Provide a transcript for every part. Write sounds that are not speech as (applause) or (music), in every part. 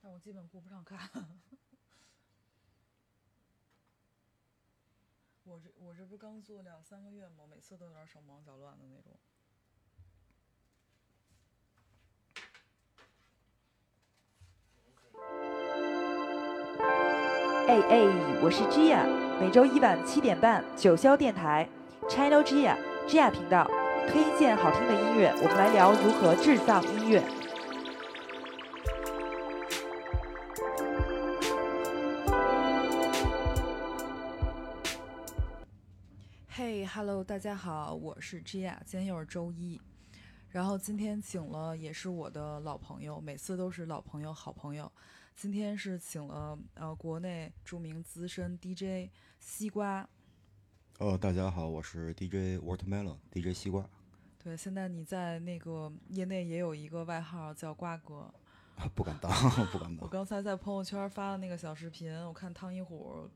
但我基本顾不上看。(laughs) 我这我这不是刚做两三个月吗？每次都有点手忙脚乱的那种。哎哎，我是 Gia，每周一晚七点半九霄电台，China Gia，Gia 频道推荐好听的音乐，我们来聊如何制造音乐。，Hello，大家好，我是 Gia，今天又是周一，然后今天请了也是我的老朋友，每次都是老朋友、好朋友。今天是请了呃国内著名资深 DJ 西瓜。哦，大家好，我是 DJ Watermelon，DJ 西瓜。对，现在你在那个业内也有一个外号叫瓜哥。不敢当，(laughs) 不敢当。我刚才在朋友圈发的那个小视频，我看汤一虎，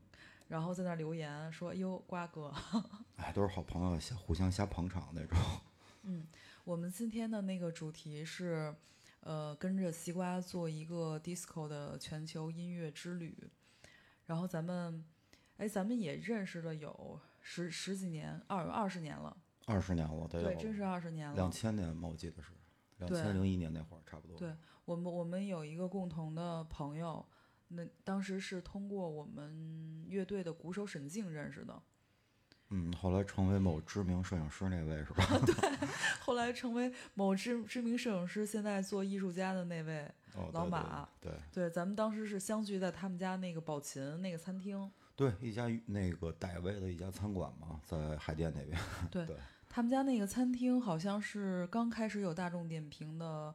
然后在那留言说：“哎呦，瓜哥。(laughs) ”哎，都是好朋友，互相瞎捧场那种。(laughs) 嗯，我们今天的那个主题是。呃，跟着西瓜做一个 disco 的全球音乐之旅，然后咱们，哎，咱们也认识了有十十几年，二二十年了。二十年了，对，真是二十年了。两千年嘛，我记得是两千零一年那会儿，差不多。对我们，我们有一个共同的朋友，那当时是通过我们乐队的鼓手沈静认识的。嗯，后来成为某知名摄影师那位是吧？(laughs) 对，后来成为某知知名摄影师，现在做艺术家的那位老马。对对，咱们当时是相聚在他们家那个宝琴那个餐厅。对，一家那个傣味的一家餐馆嘛，在海淀那边。对，他们家那个餐厅好像是刚开始有大众点评的。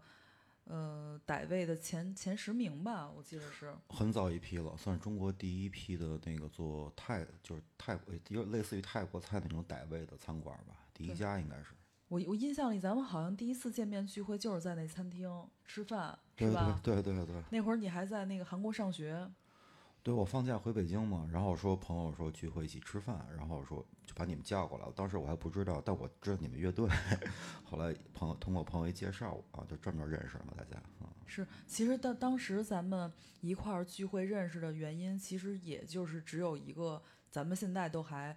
呃，傣味的前前十名吧，我记得是很早一批了，算是中国第一批的那个做泰，就是泰国，有类似于泰国菜那种傣味的餐馆吧，第一家应该是。我我印象里，咱们好像第一次见面聚会就是在那餐厅吃饭，是吧？对对对对。那会儿你还在那个韩国上学。对，我放假回北京嘛，然后说朋友说聚会一起吃饭，然后说就把你们叫过来了。当时我还不知道，但我知道你们乐队。(laughs) 后来朋友通过朋友一介绍啊，就专门认识了大家。是，其实当当时咱们一块儿聚会认识的原因，其实也就是只有一个，咱们现在都还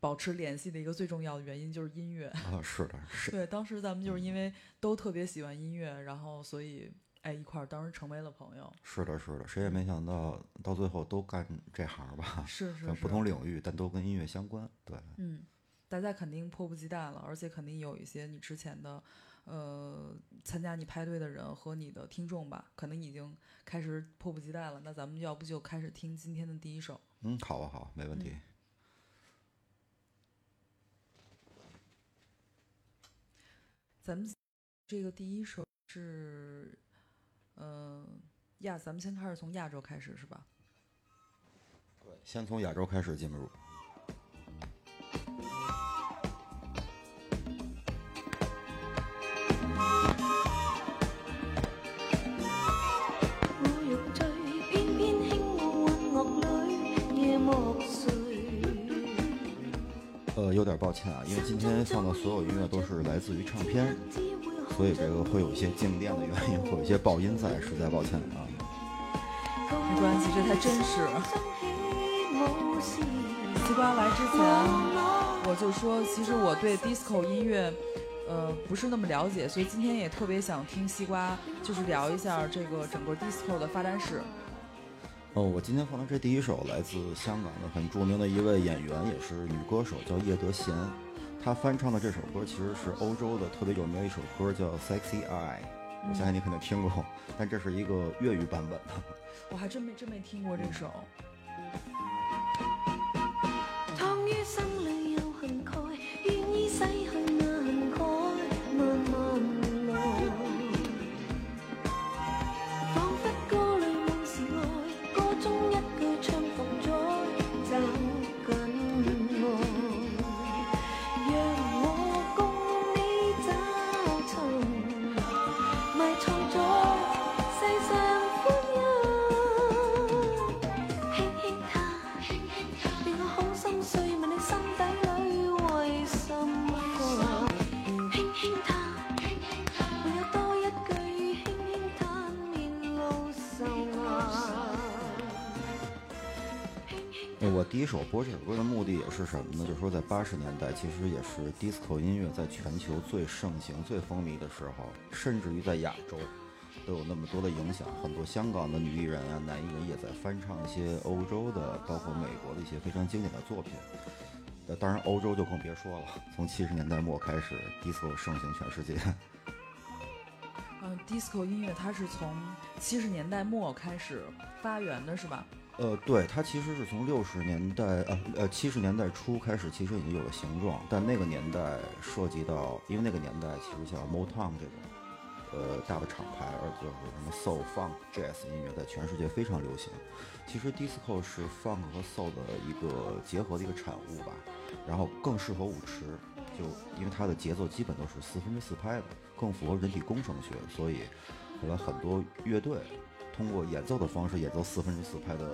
保持联系的一个最重要的原因，就是音乐。啊，是的，是。对，当时咱们就是因为都特别喜欢音乐，然后所以。哎，一块儿当时成为了朋友。是的，是的，谁也没想到到最后都干这行吧？是 (laughs) 是，不同领域，但都跟音乐相关。对，嗯，大家肯定迫不及待了，而且肯定有一些你之前的，呃，参加你派对的人和你的听众吧，可能已经开始迫不及待了。那咱们要不就开始听今天的第一首？嗯，好啊，好，没问题。咱们这个第一首是。嗯，亚，咱们先开始从亚洲开始是吧？对，先从亚洲开始进入。有点抱歉啊，因为今天放的所有音乐都是来自于唱片。所以这个会有一些静电的原因，(laughs) 会有一些爆音在，实在抱歉啊。没关系，这才真实。西瓜来之前，我就说，其实我对 disco 音乐，呃，不是那么了解，所以今天也特别想听西瓜，就是聊一下这个整个 disco 的发展史。哦，我今天放的这第一首来自香港的很著名的一位演员，也是女歌手，叫叶德娴。她翻唱的这首歌其实是欧洲的特别有名的一首歌，叫《Sexy Eye》，我相信你肯定听过，但这是一个粤语版本的。我还真没真没听过这首。首播这首歌的目的也是什么呢？就是说，在八十年代，其实也是 disco 音乐在全球最盛行、最风靡的时候，甚至于在亚洲都有那么多的影响。很多香港的女艺人啊、男艺人也在翻唱一些欧洲的，包括美国的一些非常经典的作品。那，当然欧洲就更别说了。从七十年代末开始，disco 盛行全世界。嗯，disco 音乐它是从七十年代末开始发源的，是吧？呃，对，它其实是从六十年代，呃呃七十年代初开始，其实已经有了形状，但那个年代涉及到，因为那个年代其实像 Motown 这种，呃大的厂牌，而就是什么 Soul、Funk、Jazz 音乐在全世界非常流行。其实 Disco 是 Funk 和 Soul 的一个结合的一个产物吧，然后更适合舞池，就因为它的节奏基本都是四分之四拍的，更符合人体工程学，所以后来很多乐队。通过演奏的方式演奏四分之四拍的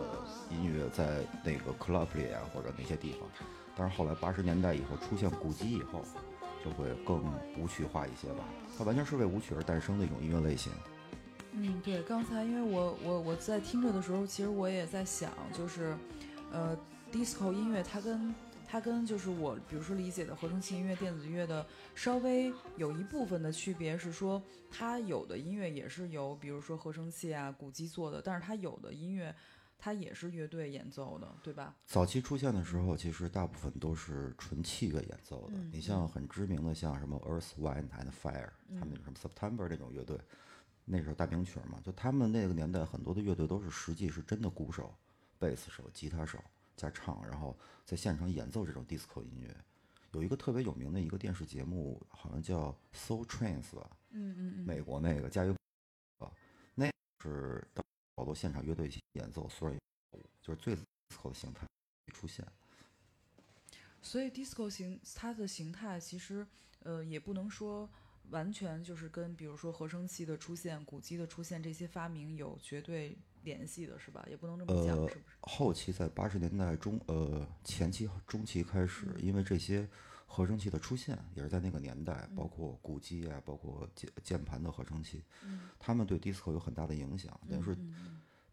音乐，在那个 club 里啊，或者那些地方。但是后来八十年代以后出现鼓机以后，就会更舞曲化一些吧。它完全是为舞曲而诞生的一种音乐类型。嗯，对。刚才因为我我我在听着的时候，其实我也在想，就是，呃，disco 音乐它跟。它跟就是我，比如说理解的合成器音乐、电子乐的稍微有一部分的区别是说，它有的音乐也是由比如说合成器啊、鼓机做的，但是它有的音乐它也是乐队演奏的，对吧？早期出现的时候，其实大部分都是纯器乐演奏的。你像很知名的，像什么 Earth, Wind and Fire，他们那什么 September 这种乐队，那时候大名曲嘛，就他们那个年代很多的乐队都是实际是真的鼓手、贝斯手、吉他手。加唱，然后在现场演奏这种 disco 音乐，有一个特别有名的一个电视节目，好像叫《Soul Train》吧？嗯嗯嗯，美国那个加油啊，那是好多现场乐队演奏，所以就是最 disco 的形态出现。所以 disco 形它的形态其实呃也不能说完全就是跟比如说合成器的出现、鼓机的出现这些发明有绝对。联系的是吧？也不能这么讲，是不是？后期在八十年代中，呃，前期、中期开始，因为这些合成器的出现，也是在那个年代，包括鼓机啊，包括键键盘的合成器，他们对 disco 有很大的影响。等于说，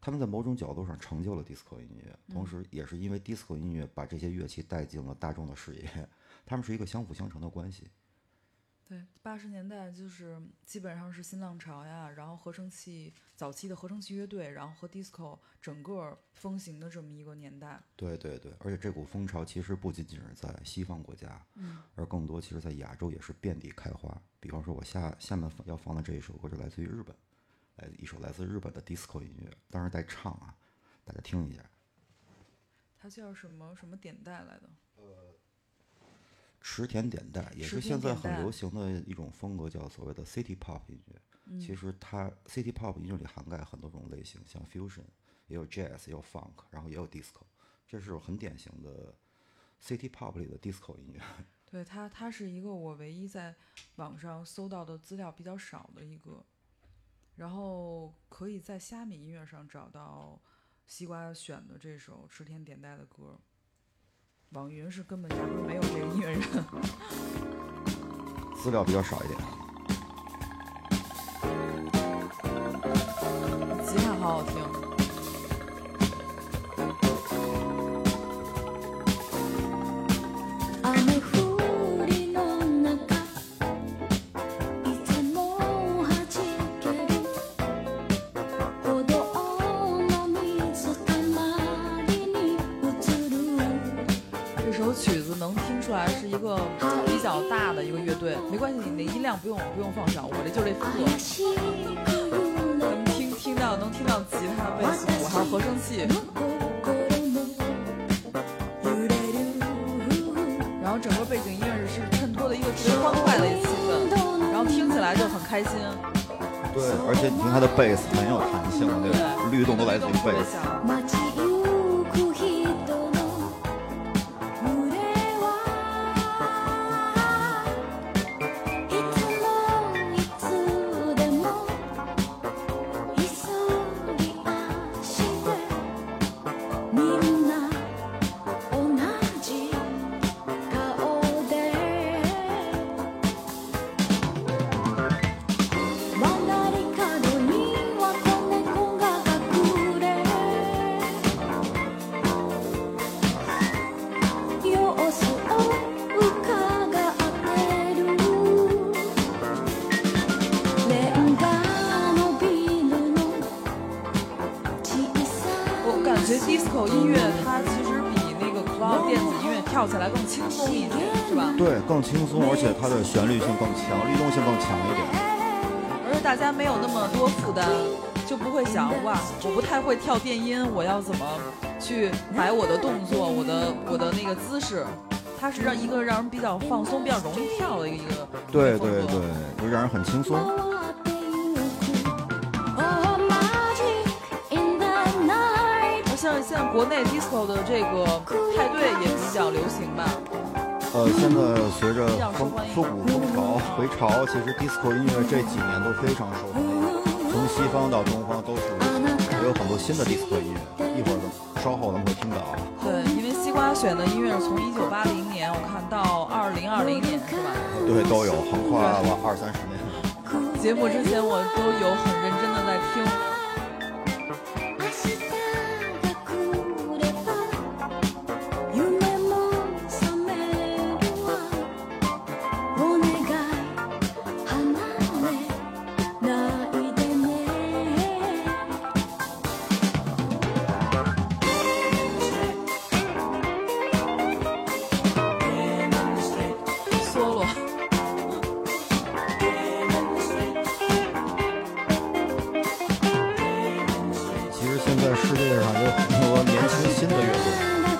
他们在某种角度上成就了 disco 音乐，同时也是因为 disco 音乐把这些乐器带进了大众的视野，他们是一个相辅相成的关系。对，八十年代就是基本上是新浪潮呀，然后合成器早期的合成器乐队，然后和 disco 整个风行的这么一个年代。对对对，而且这股风潮其实不仅仅是在西方国家，嗯，而更多其实在亚洲也是遍地开花。比方说，我下下面要放的这一首歌是来自于日本，来一首来自日本的 disco 音乐，当然带唱啊，大家听一下。它叫什么什么点带来的？呃。池田点带也是现在很流行的一种风格，叫所谓的 City Pop 音乐。其实它 City Pop 音乐里涵盖很多种类型，像 Fusion，也有 Jazz，也有 Funk，然后也有 Disco。这是很典型的 City Pop 里的 Disco 音乐。(laughs) 对它，它是一个我唯一在网上搜到的资料比较少的一个，然后可以在虾米音乐上找到西瓜选的这首池田点带的歌。网云是根本压根没有这个音乐人，(laughs) 资料比较少一点。吉他好好听。不用不用放小，我这就这风格。能听听到能听到吉他、贝斯、我还有合声器，然后整个背景音乐是衬托的一个特别欢快的一个气氛，然后听起来就很开心。对，而且你听它的贝斯很有弹性，对，律动都来自于贝斯。会跳电音，我要怎么去摆我的动作，我的我的那个姿势。它是让一个让人比较放松、比较容易跳的一个一个对对对，就让人很轻松。而像现在国内 disco 的这个派对也比较流行吧？呃，现在随着复古风潮回潮，其实 disco 音乐这几年都非常受欢迎，从西方到东方都是也有很多新的 disco 音乐。一会儿稍后咱们会听到啊。对，因为西瓜选的音乐是从一九八零年，我看到二零二零年是吧？对，都有，很快了二三十年。节目之前我都有很认真的在听。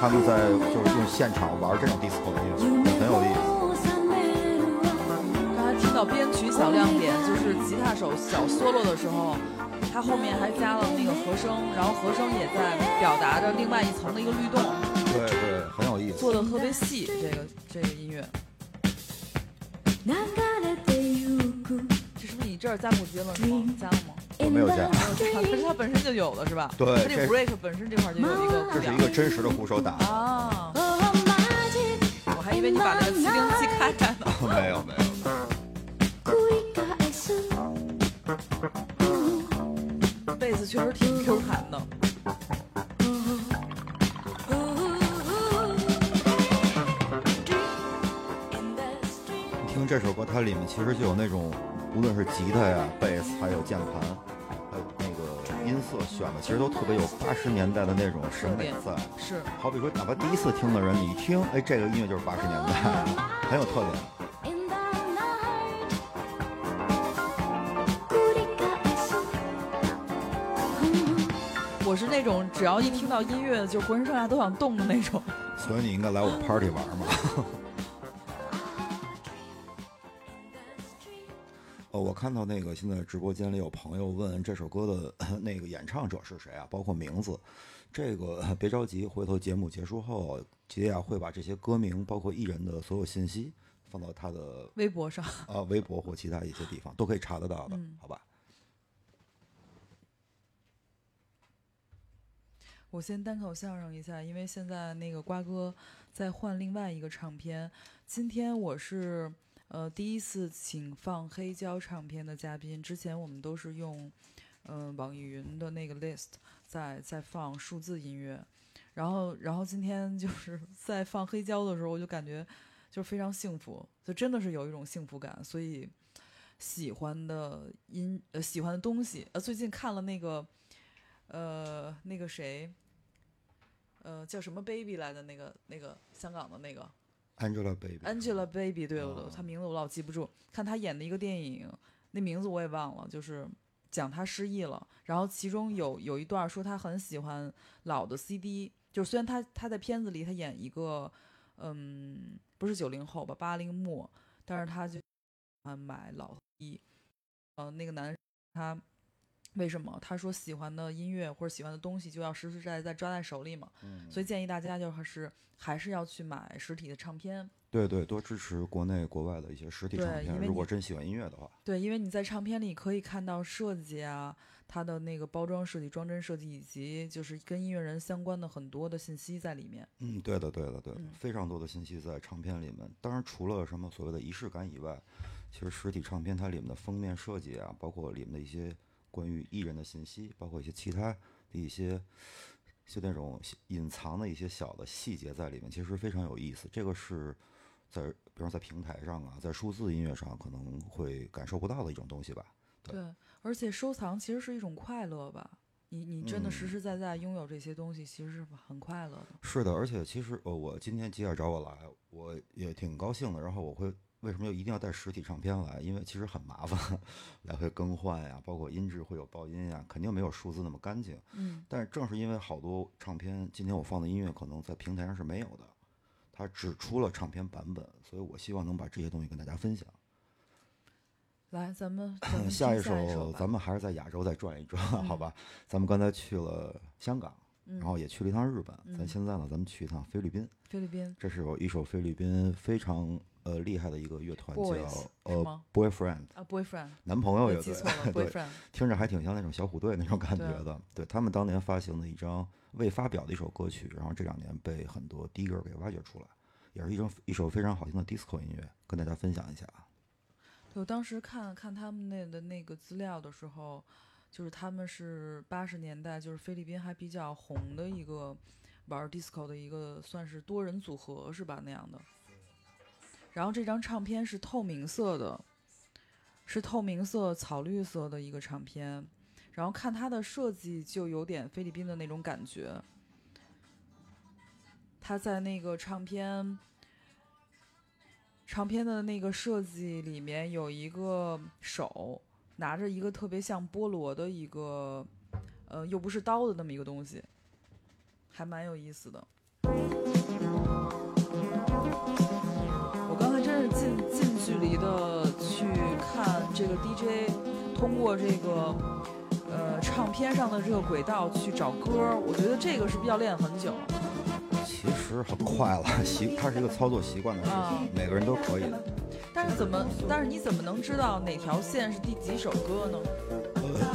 他们在就是用现场玩这种 disco 的音乐，很有意思。刚才听到编曲小亮点，就是吉他手小 solo 的时候，他后面还加了那个和声，然后和声也在表达着另外一层的一个律动，对对，很有意思。做的特别细。这个这个音乐，这是不是你这儿加木吉了是吗？加了吗？我没有加，没有加，可是它本身就有的是吧？对它这 break 本身这块就有一个这是一个真实的鼓手打。啊，我还以为你把那个七零七开开呢。(laughs) 没有没有。贝斯确实挺 Q 弹的。你听这首歌，它里面其实就有那种，无论是吉他呀、贝斯，还有键盘，色选的，其实都特别有八十年代的那种审美在。是，好比说，哪怕第一次听的人，你一听，哎，这个音乐就是八十年代，很有特点。我是那种只要一听到音乐就浑身上下都想动的那种。所以你应该来我 party 玩嘛。哦，我看到那个现在直播间里有朋友问这首歌的那个演唱者是谁啊，包括名字。这个别着急，回头节目结束后，杰亚会把这些歌名，包括艺人的所有信息放到他的 (laughs) 微博上，啊微博或其他一些地方，都可以查得到的，嗯好吧？我先单口相声一下，因为现在那个瓜哥在换另外一个唱片。今天我是呃第一次请放黑胶唱片的嘉宾，之前我们都是用嗯、呃网易云的那个 list 在在放数字音乐，然后然后今天就是 (laughs) 在放黑胶的时候，我就感觉就非常幸福，就真的是有一种幸福感，所以喜欢的音呃喜欢的东西呃最近看了那个。呃，那个谁，呃，叫什么 baby 来的那个那个香港的那个 Angelababy，Angelababy，对，我哦她名字我老记不住。看她演的一个电影，那名字我也忘了，就是讲她失忆了。然后其中有有一段说她很喜欢老的 CD，就是虽然她她在片子里她演一个嗯不是九零后吧，八零末，但是她就喜欢买老 CD。呃，那个男他为什么？他说喜欢的音乐或者喜欢的东西就要实实在在抓在手里嘛，嗯，所以建议大家就是还是要去买实体的唱片。对对，多支持国内国外的一些实体唱片，如果真喜欢音乐的话。对，因为你在唱片里可以看到设计啊，它的那个包装设计、装帧设计，以及就是跟音乐人相关的很多的信息在里面。嗯，对的，对的，对的，嗯非常多的信息在唱片里面。当然，除了什么所谓的仪式感以外，其实实体唱片它里面的封面设计啊，包括里面的一些关于艺人的信息，包括一些其他的一些就那种隐藏的一些小的细节在里面，其实非常有意思。这个是在比方在平台上啊，在数字音乐上可能会感受不到的一种东西吧。对对，而且收藏其实是一种快乐吧。你你真的嗯实实在在拥有这些东西，其实是很快乐的。是的，而且其实呃，我今天吉尔找我来，我也挺高兴的。然后我会为什么又一定要带实体唱片来？因为其实很麻烦，来回更换呀，包括音质会有爆音呀，肯定没有数字那么干净。嗯，但是正是因为好多唱片，今天我放的音乐可能在平台上是没有的，它只出了唱片版本，所以我希望能把这些东西跟大家分享。来，咱们下一首，咱们还是在亚洲再转一转，好嗯吧？咱们刚才去了香港，嗯然后也去了一趟日本，咱嗯现在呢，咱们去一趟菲律宾。菲律宾这是有一首菲律宾非常呃厉害的一个乐团叫呃 Boyfriend，啊，boyfriend，男朋友乐队我记错了对，，boyfriend。听着还挺像那种小虎队那种感觉的。对他们当年发行的一张未发表的一首歌曲，然后这两年被很多 digger 给挖掘出来，也是一种一首非常好听的 disco 音乐，跟大家分享一下啊。对我当时看看他们那的那个资料的时候，就是他们是八十年代，就是菲律宾还比较红的一个玩 disco 的一个算是多人组合是吧那样的。然后这张唱片是透明色的，是透明色草绿色的一个唱片，然后看它的设计就有点菲律宾的那种感觉。它在那个唱片唱片的那个设计里面有一个手拿着一个特别像菠萝的一个，呃，又不是刀的那么一个东西，还蛮有意思的。离的去看这个 DJ 通过这个呃唱片上的这个轨道去找歌，我觉得这个是不是要练很久？其实很快了，习它是一个操作习惯的事啊情，每个人都可以的。但是怎么，但是你怎么能知道哪条线是第几首歌呢？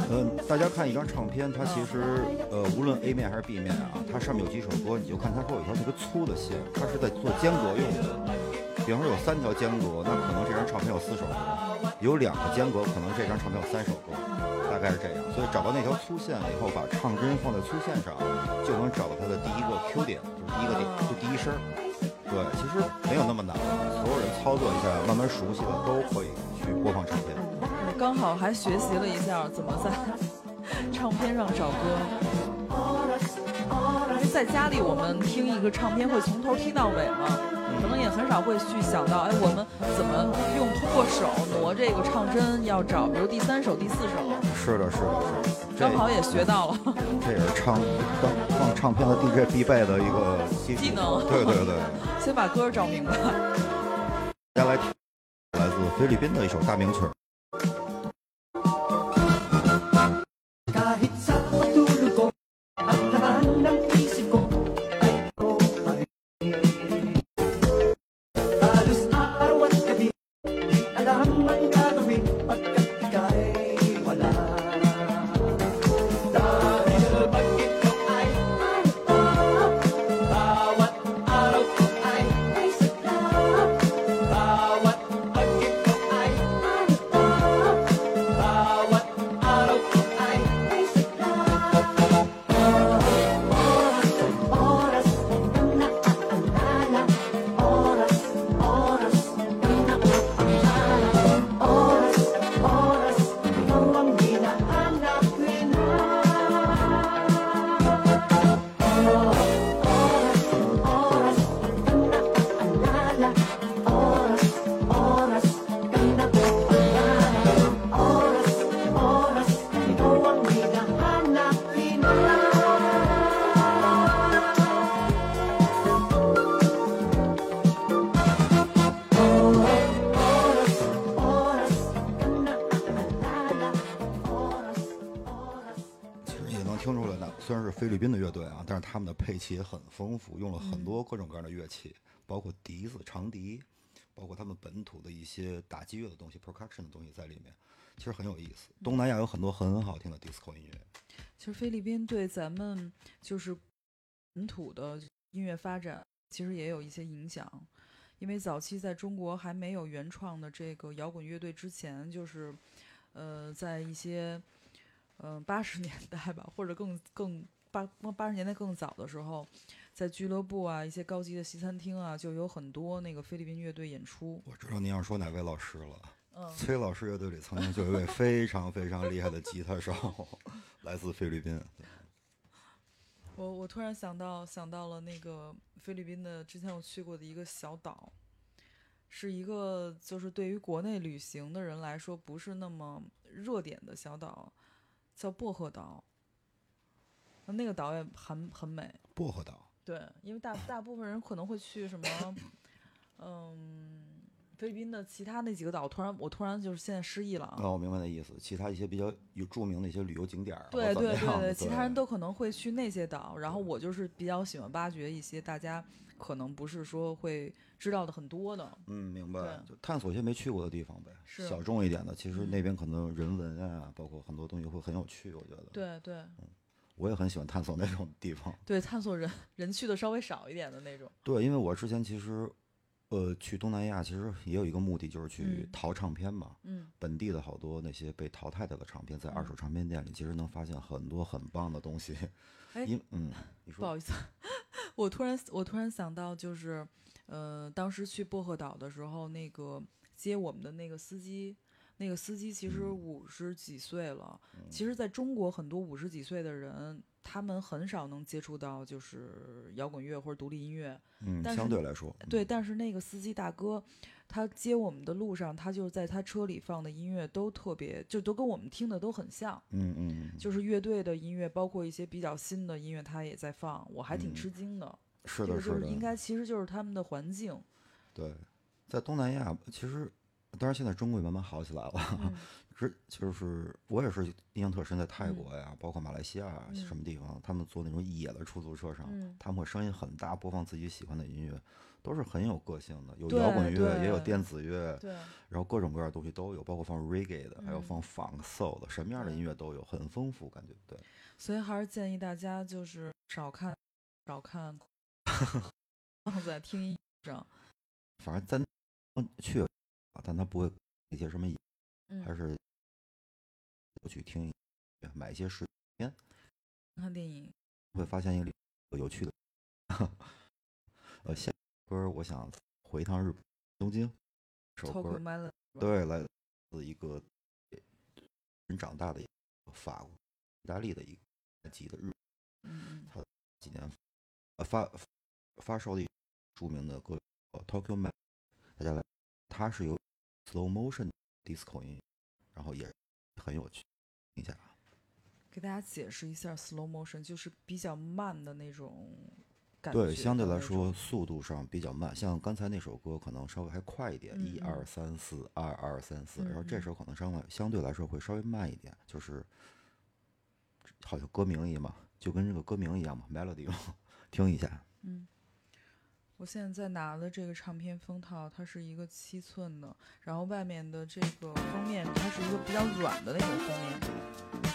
呃，大家看一张唱片，它其实呃，无论 A 面还是 B 面啊，它上面有几首歌，你就看它会有一条特别粗的线，它是在做间隔用的。比方说有三条间隔，那可能这张唱片有四首歌；有两个间隔，可能这张唱片有三首歌，大概是这样。所以找到那条粗线以后，把唱针放在粗线上，就能找到它的第一个 Q 点，就是第一个点，就第一声。对，其实没有那么难，所有人操作一下，慢慢熟悉了，都可以去播放唱片。我刚好还学习了一下怎么在 (laughs) 唱片上找歌。在家里我们听一个唱片会从头听到尾嘛，可能也很少会去想到，哎，我们怎么用通过手挪这个唱针，要找比如第三首、第四首，是的，是的，是的。刚好也学到了。这也是唱放放唱片的 DJ 必备的一个技能对对对，先把歌找明白。(laughs) 大家来听，来自菲律宾的一首大名曲丰富，用了很多各种各样的乐器，包括笛子、长笛，包括他们本土的一些打击乐的东西、percussion 的东西在里面，其实很有意思。东南亚有很多很好听的 disco 音乐。其实菲律宾对咱们就是本土的音乐发展，其实也有一些影响。因为早期在中国还没有原创的这个摇滚乐队之前，就是呃，在一些嗯八十年代吧，或者更更八八十年代更早的时候，在俱乐部啊、一些高级的西餐厅啊，就有很多那个菲律宾乐队演出。我知道您要说哪位老师了。嗯，崔老师乐队里曾经就有一位非常非常厉害的吉他手，来自菲律宾。(laughs) 我我突然想到想到了那个菲律宾的之前我去过的一个小岛，是一个就是对于国内旅行的人来说不是那么热点的小岛，叫薄荷岛。那个岛也很很美，薄荷岛，对，因为大大部分人可能会去什么，嗯，菲律宾的其他那几个岛，突然我突然就是现在失忆了啊。哦，我明白那意思。其他一些比较有著名的一些旅游景点儿，对对对对，其他人都可能会去那些岛，然后我就是比较喜欢挖掘一些大家可能不是说会知道的很多的。嗯，明白。就探索一些没去过的地方呗，是小众一点的。其实嗯那边可能人文啊，包括很多东西会很有趣，我觉得。，对对我也很喜欢探索那种地方。对，探索人人去的稍微少一点的那种。对，因为我之前其实，呃，去东南亚其实也有一个目的，就是去嗯淘唱片嘛。嗯，本地的好多那些被淘汰掉的唱片，在二嗯手唱片店里，其实能发现很多很棒的东西。哎因嗯，你说不好意思，(laughs) 我突然我突然想到，就是呃，当时去薄荷岛的时候，那个接我们的那个司机。那个司机其实嗯。五十几岁了，其实在中国很多五十几岁的人，他们很少能接触到就是摇滚乐或者独立音乐，嗯，相对来说，对，但是那个司机大哥，他接我们的路上，他就在他车里放的音乐都特别，就都跟我们听的都很像，嗯嗯，嗯。就是乐队的音乐，包括一些比较新的音乐，他也在放，我还挺吃惊的。是的，就是的，应该其实就是他们的环境，对，在东南亚，其实当然现在中国也慢慢好起来了。嗯。(laughs) 之就是我也是印象特深，在泰嗯。国呀，包括马来西亚什么地方，他们坐那种野的出租车上，嗯。他们会声音很大，播放自己喜欢的音乐，都是很有个性的，有摇滚乐，也有电子乐，对，然后各种各样的东西都有，包括放 reggae 的，还有嗯。放 funk soul 的，什么样的音乐都有，很丰富，感觉对。(laughs) 所以还是建议大家就是少看少看，(laughs) 放在听音乐上，反正咱去，但他不会一些什么，还是我去听，买一些视频，看电影，会发现一个有趣的。呃，下歌儿我想回一趟日本东京，首歌儿对，来自一个人长大的一个法国、意大利的一个籍的日嗯嗯几年呃发发售的一著名的歌呃 Tokyo Man，大家来，它是由 slow motion disco 音，然后也很有趣，听一下啊。给大家解释一下 slow motion，就是比较慢的那种感觉对，相对来说速度上比较慢，像刚才那首歌可能稍微还快一点，嗯一二三四，二二三四，然后这首可能稍微相对来说会稍微慢一点，就是好像歌名一样嘛，就跟这个歌名一样嘛，melody 嘛，(laughs) 听一下。嗯，我现在在拿的这个唱片封套，它是一个七寸的，然后外面的这个封面，它是一个比较软的那种封面。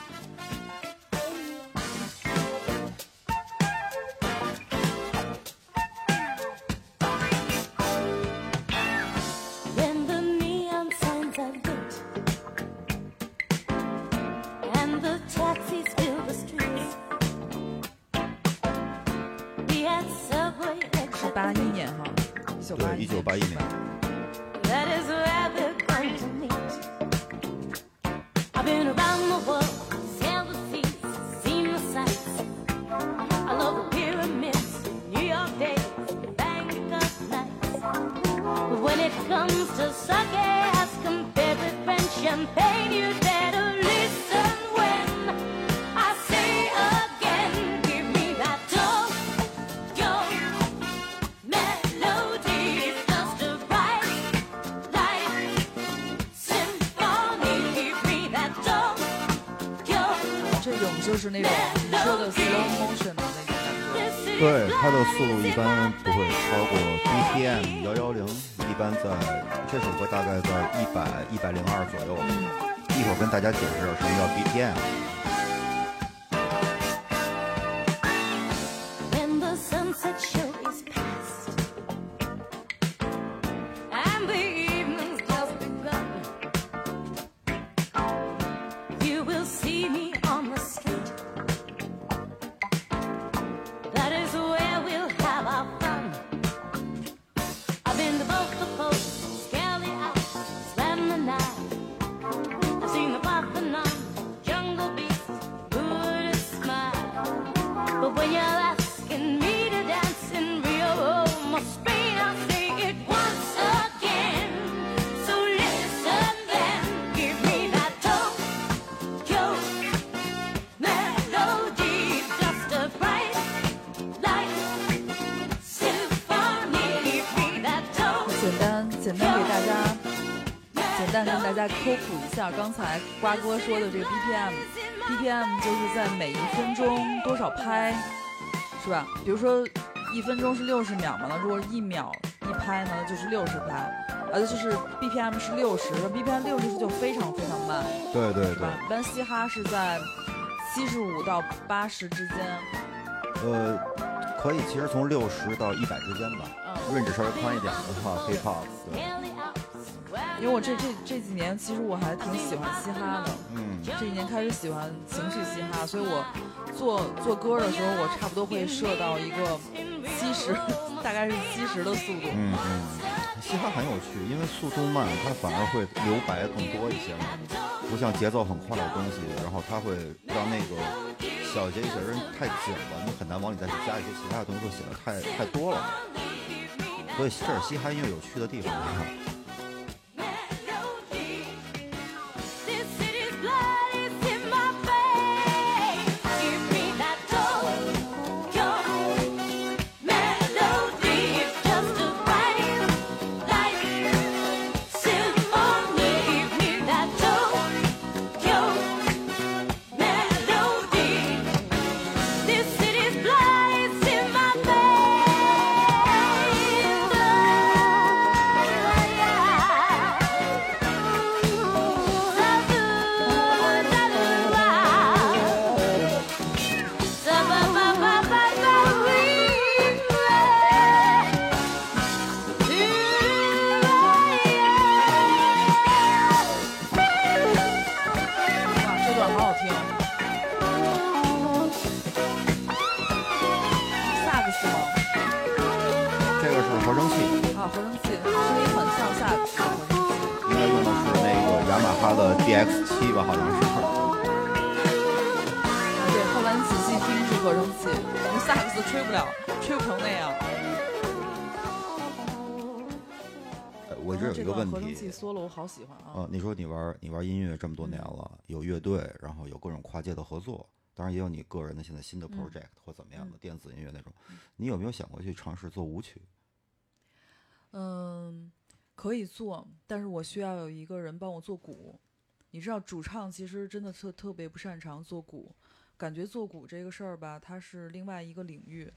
下，刚才瓜哥说的这个 BPM，BPM 就是在每一分钟多少拍，是吧？比如说一分钟是六十秒嘛，那如果一秒一拍呢，就是六十拍，呃，就是 BPM 是六十，BPM 六十就非常非常慢，对对对？一般嘻哈是在七十五到八十之间，呃，可以，其实从六十到一百之间吧。嗯。range 稍微宽一点的话，hip hop 对，因为我这这这几年其实我还挺喜欢嘻哈的，嗯，这几年开始喜欢情绪嘻哈，所以我做做歌的时候，我差不多会设到一个七十，(laughs) 大概是七十的速度。嗯嗯，嘻哈很有趣，因为速度慢，它反而会留白更多一些嘛，不像节奏很快的东西，然后它会让那个小节一些人太紧了，你很难往里再去加一些其他的东西，会显得太太多了。所以这是嘻哈音乐有趣的地方。我好喜欢啊。呃，你说你玩你玩音乐这么多年了，有乐队，然后有各种跨界的合作，当然也有你个人的现在新的 project、或怎么样的电子音乐那种，你有没有想过去尝试做舞曲？嗯，可以做，但是我需要有一个人帮我做鼓。你知道，主唱其实真的特特别不擅长做鼓，感觉做鼓这个事儿吧，它是另外一个领域。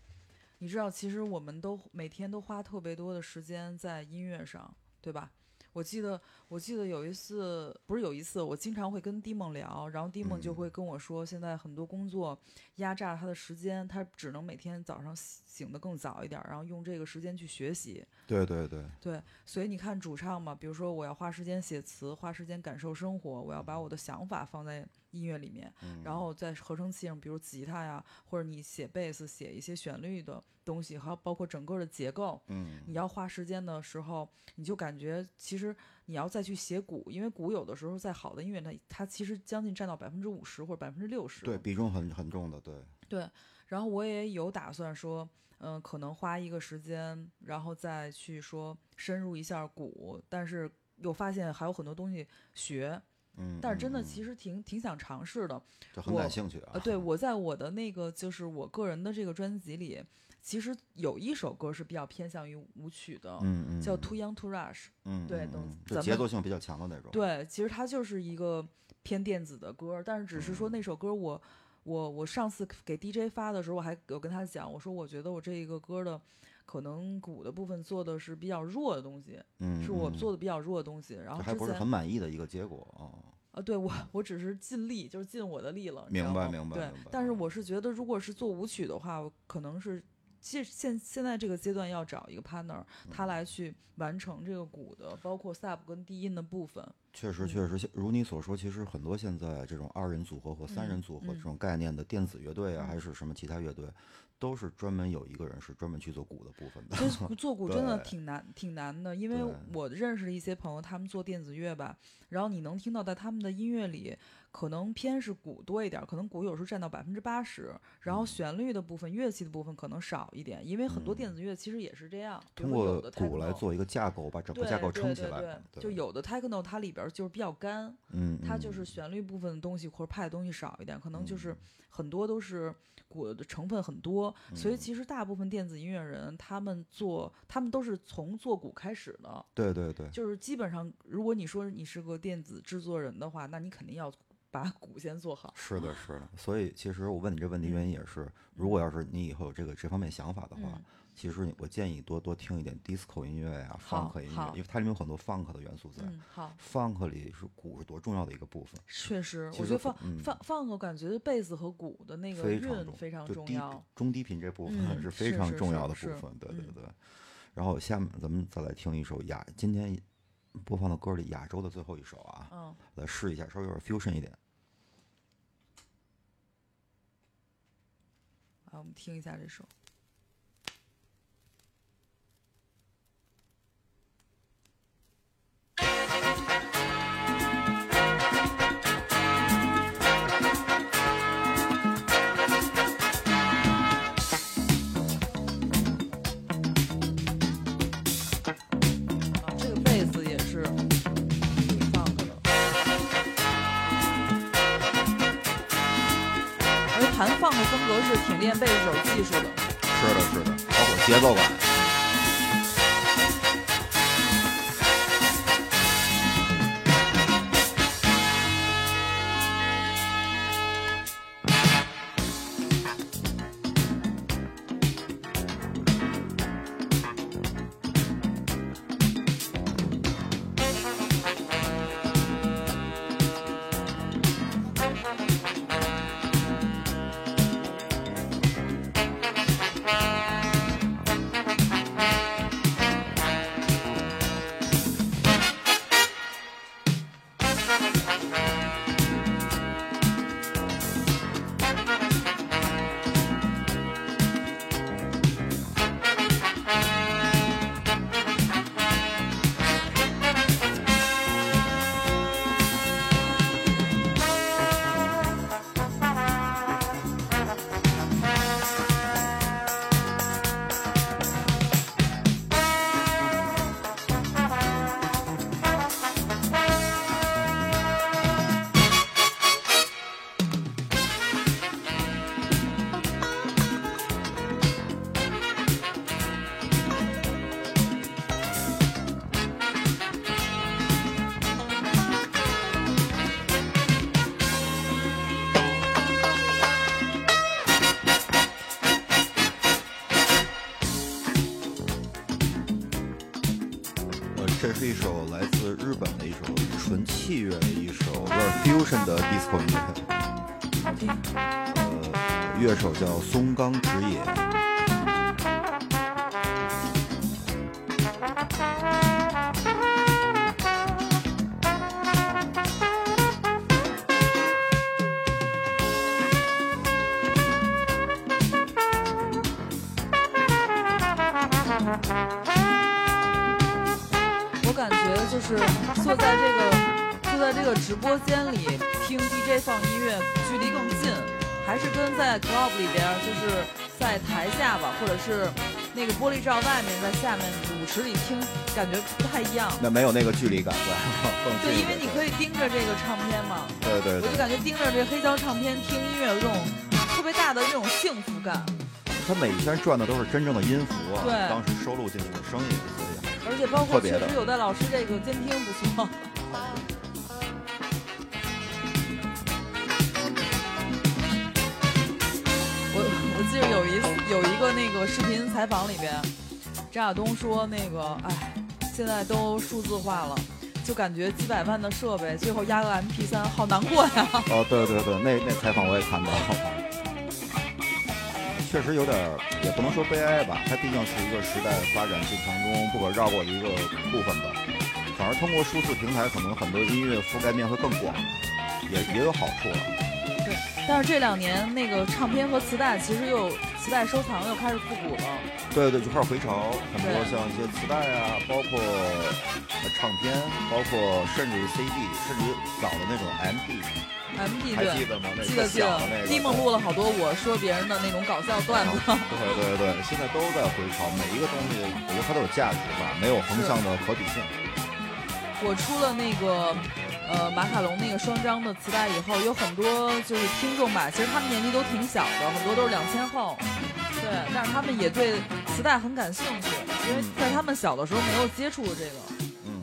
你知道，其实我们都每天都花特别多的时间在音乐上，对吧？我记得，我记得有一次，不是有一次，我经常会跟蒂梦聊，然后蒂梦就嗯。会跟我说，现在很多工作压榨他的时间，他只能每天早上醒醒得更早一点儿，然后用这个时间去学习。对对对，对，所以你看主唱嘛，比如说我要花时间写词，花时间感受生活，我要把我的想法放在音乐里面，嗯。然后在合成器上，比如吉他呀，或者你写贝斯，写一些旋律的东西，还有包括整个的结构，嗯，你要花时间的时候，你就感觉其实你要再去写鼓，因为鼓有的时候在好的音乐它它其实将近占到百分之五十或者百分之六十，对比重很很重的，对，对，然后我也有打算说，嗯、可能花一个时间，然后再去说深入一下鼓，但是又发现还有很多东西学，嗯，但是真的嗯其实挺挺想尝试的。就很我感兴趣啊呃，，对我在我的那个就是我个人的这个专辑里，其实有一首歌是比较偏向于舞曲的，嗯嗯，叫嗯 Too Young to Rush。嗯，嗯对等节奏性比较强的那种，，对，其实它就是一个偏电子的歌，但是只是嗯说那首歌我我我上次给 DJ 发的时候，我还有跟他讲，我说我觉得我这一个歌的可能鼓的部分做的是比较弱的东西，嗯，是我嗯做的比较弱的东西。然后还不是很满意的一个结果啊。啊，对我我只是尽力，就是尽我的力了，明白明白明白，但是我是觉得，如果是做舞曲的话，我可能是。现现现在这个阶段要找一个 partner，他嗯来去完成这个鼓的，包括 sub 跟低音的部分。确实，嗯确实，如你所说，其实很多现在这种二人组合或三人嗯组合嗯这种概念的电子乐队啊，嗯还是什么其他乐队，都是专门有一个人是专门去做鼓的部分的。其实鼓做鼓真的 (laughs) 挺难，挺难的，因为我认识的一些朋友，他们做电子乐吧，然后你能听到在他们的音乐里，可能偏是鼓多一点儿，可能鼓有时候占到百分之八十，然后旋律的部分、乐器的部分可能少一点，因为很多嗯电子乐其实也是这样，比通如说有的过鼓来做一个架构，把整个架构对对撑起来对。就有的 techno 它里边儿就是比较干，嗯，它就嗯是旋律部分的东西或者派的东西少一点，可能就是嗯很多都是鼓的成分很多，所以嗯其实大部分电子音乐人他们做他们都是从做鼓开始的，对对对，就是基本上如果你说你是个电子制作人的话，那你肯定要把鼓先做好。是的，是的。所以其实我问你这问题原因也是，如果要是你以后有这个这方面想法的话，嗯其实我建议多多听一点 disco 音乐呀、好 funk 音乐，因为它里面有很多 funk 的元素在。嗯，好，funk 里是鼓是多重要的一个部分，确实，实我觉得放嗯放放个感觉贝斯和鼓的那个非常重，韵非常重要。中低频这部分嗯是非常重要的部是分。对对嗯对。然后下面咱们再来听一首亚今天播放的歌里亚洲的最后一首啊，嗯，来试一下，稍微有点 fusion 一点。好，我们听一下这首。而且弹放的风格是挺练背，是有技术的。是的，是的，包括节奏感。器乐的一首有点 fusion 的 disco 音乐，呃，乐手叫松冈直也。玻璃罩外面，在下面舞池里听，感觉不太一样。那没有那个距离感对，(laughs) 近一点因为你可以盯着这个唱片嘛，对对对，我就感觉盯着这黑胶唱片听音乐有这种特别大的这种幸福感，他每一圈转的都是真正的音符啊，对当时收录进去的声音，所以而且包括确实有的老师这个监听不错。亚东说那个哎，现在都数字化了，就感觉几百万的设备，最后压个 MP 3好难过呀。哦，对对对，那那采访我也看到，确实有点，也不能说悲哀吧，它毕竟是一个时代发展进程中不可绕过的一个部分吧。反而通过数字平台，可能很多音乐覆盖面会更广，也也有好处了。对但是这两年那个唱片和磁带其实又磁带收藏又开始复古了。对对，就开始回潮，很多像一些磁带啊，包括呃唱片，包括甚至于 CD，甚至于早的那种 MD。M D 还记对，得吗？那记得记得特小的那个。蒂梦录了好多我说别人的那种搞笑段子。对对对，现在都在回潮，每一个东西我觉得它都有价值吧，没有横向的可比性。我出了那个呃马卡龙那个双张的磁带以后，有很多就是听众吧，其实他们年纪都挺小的，很多都是两千后，对，但是他们也对磁带很感兴趣，因为在他们小的时候没有接触过这个。嗯，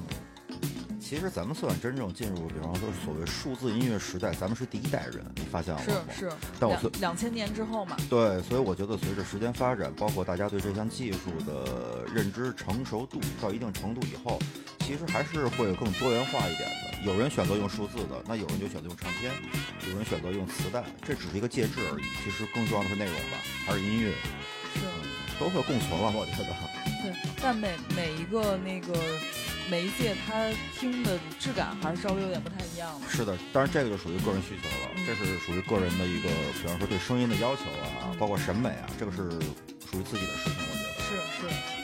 其实咱们算真正进入，比方说所谓数字音乐时代，咱们是第一代人，你发现了吗？是，是但我随两千年之后嘛，对，所以我觉得随着时间发展，包括大家对这项技术的认知成熟度到一定程度以后，其实还是会更多元化一点的。有人选择用数字的，那有人就选择用唱片，有人选择用磁带，这只是一个介质而已。其实更重要的是内容吧，还是音乐，是。都会共存了。我觉得，对，但每每一个那个媒介，它听的质感还是稍微有点不太一样的。是的，当然这个就属于个人需求了，嗯这是属于个人的一个，比方说对声音的要求啊，包括审美啊，这个是属于自己的事情，我觉得。是是。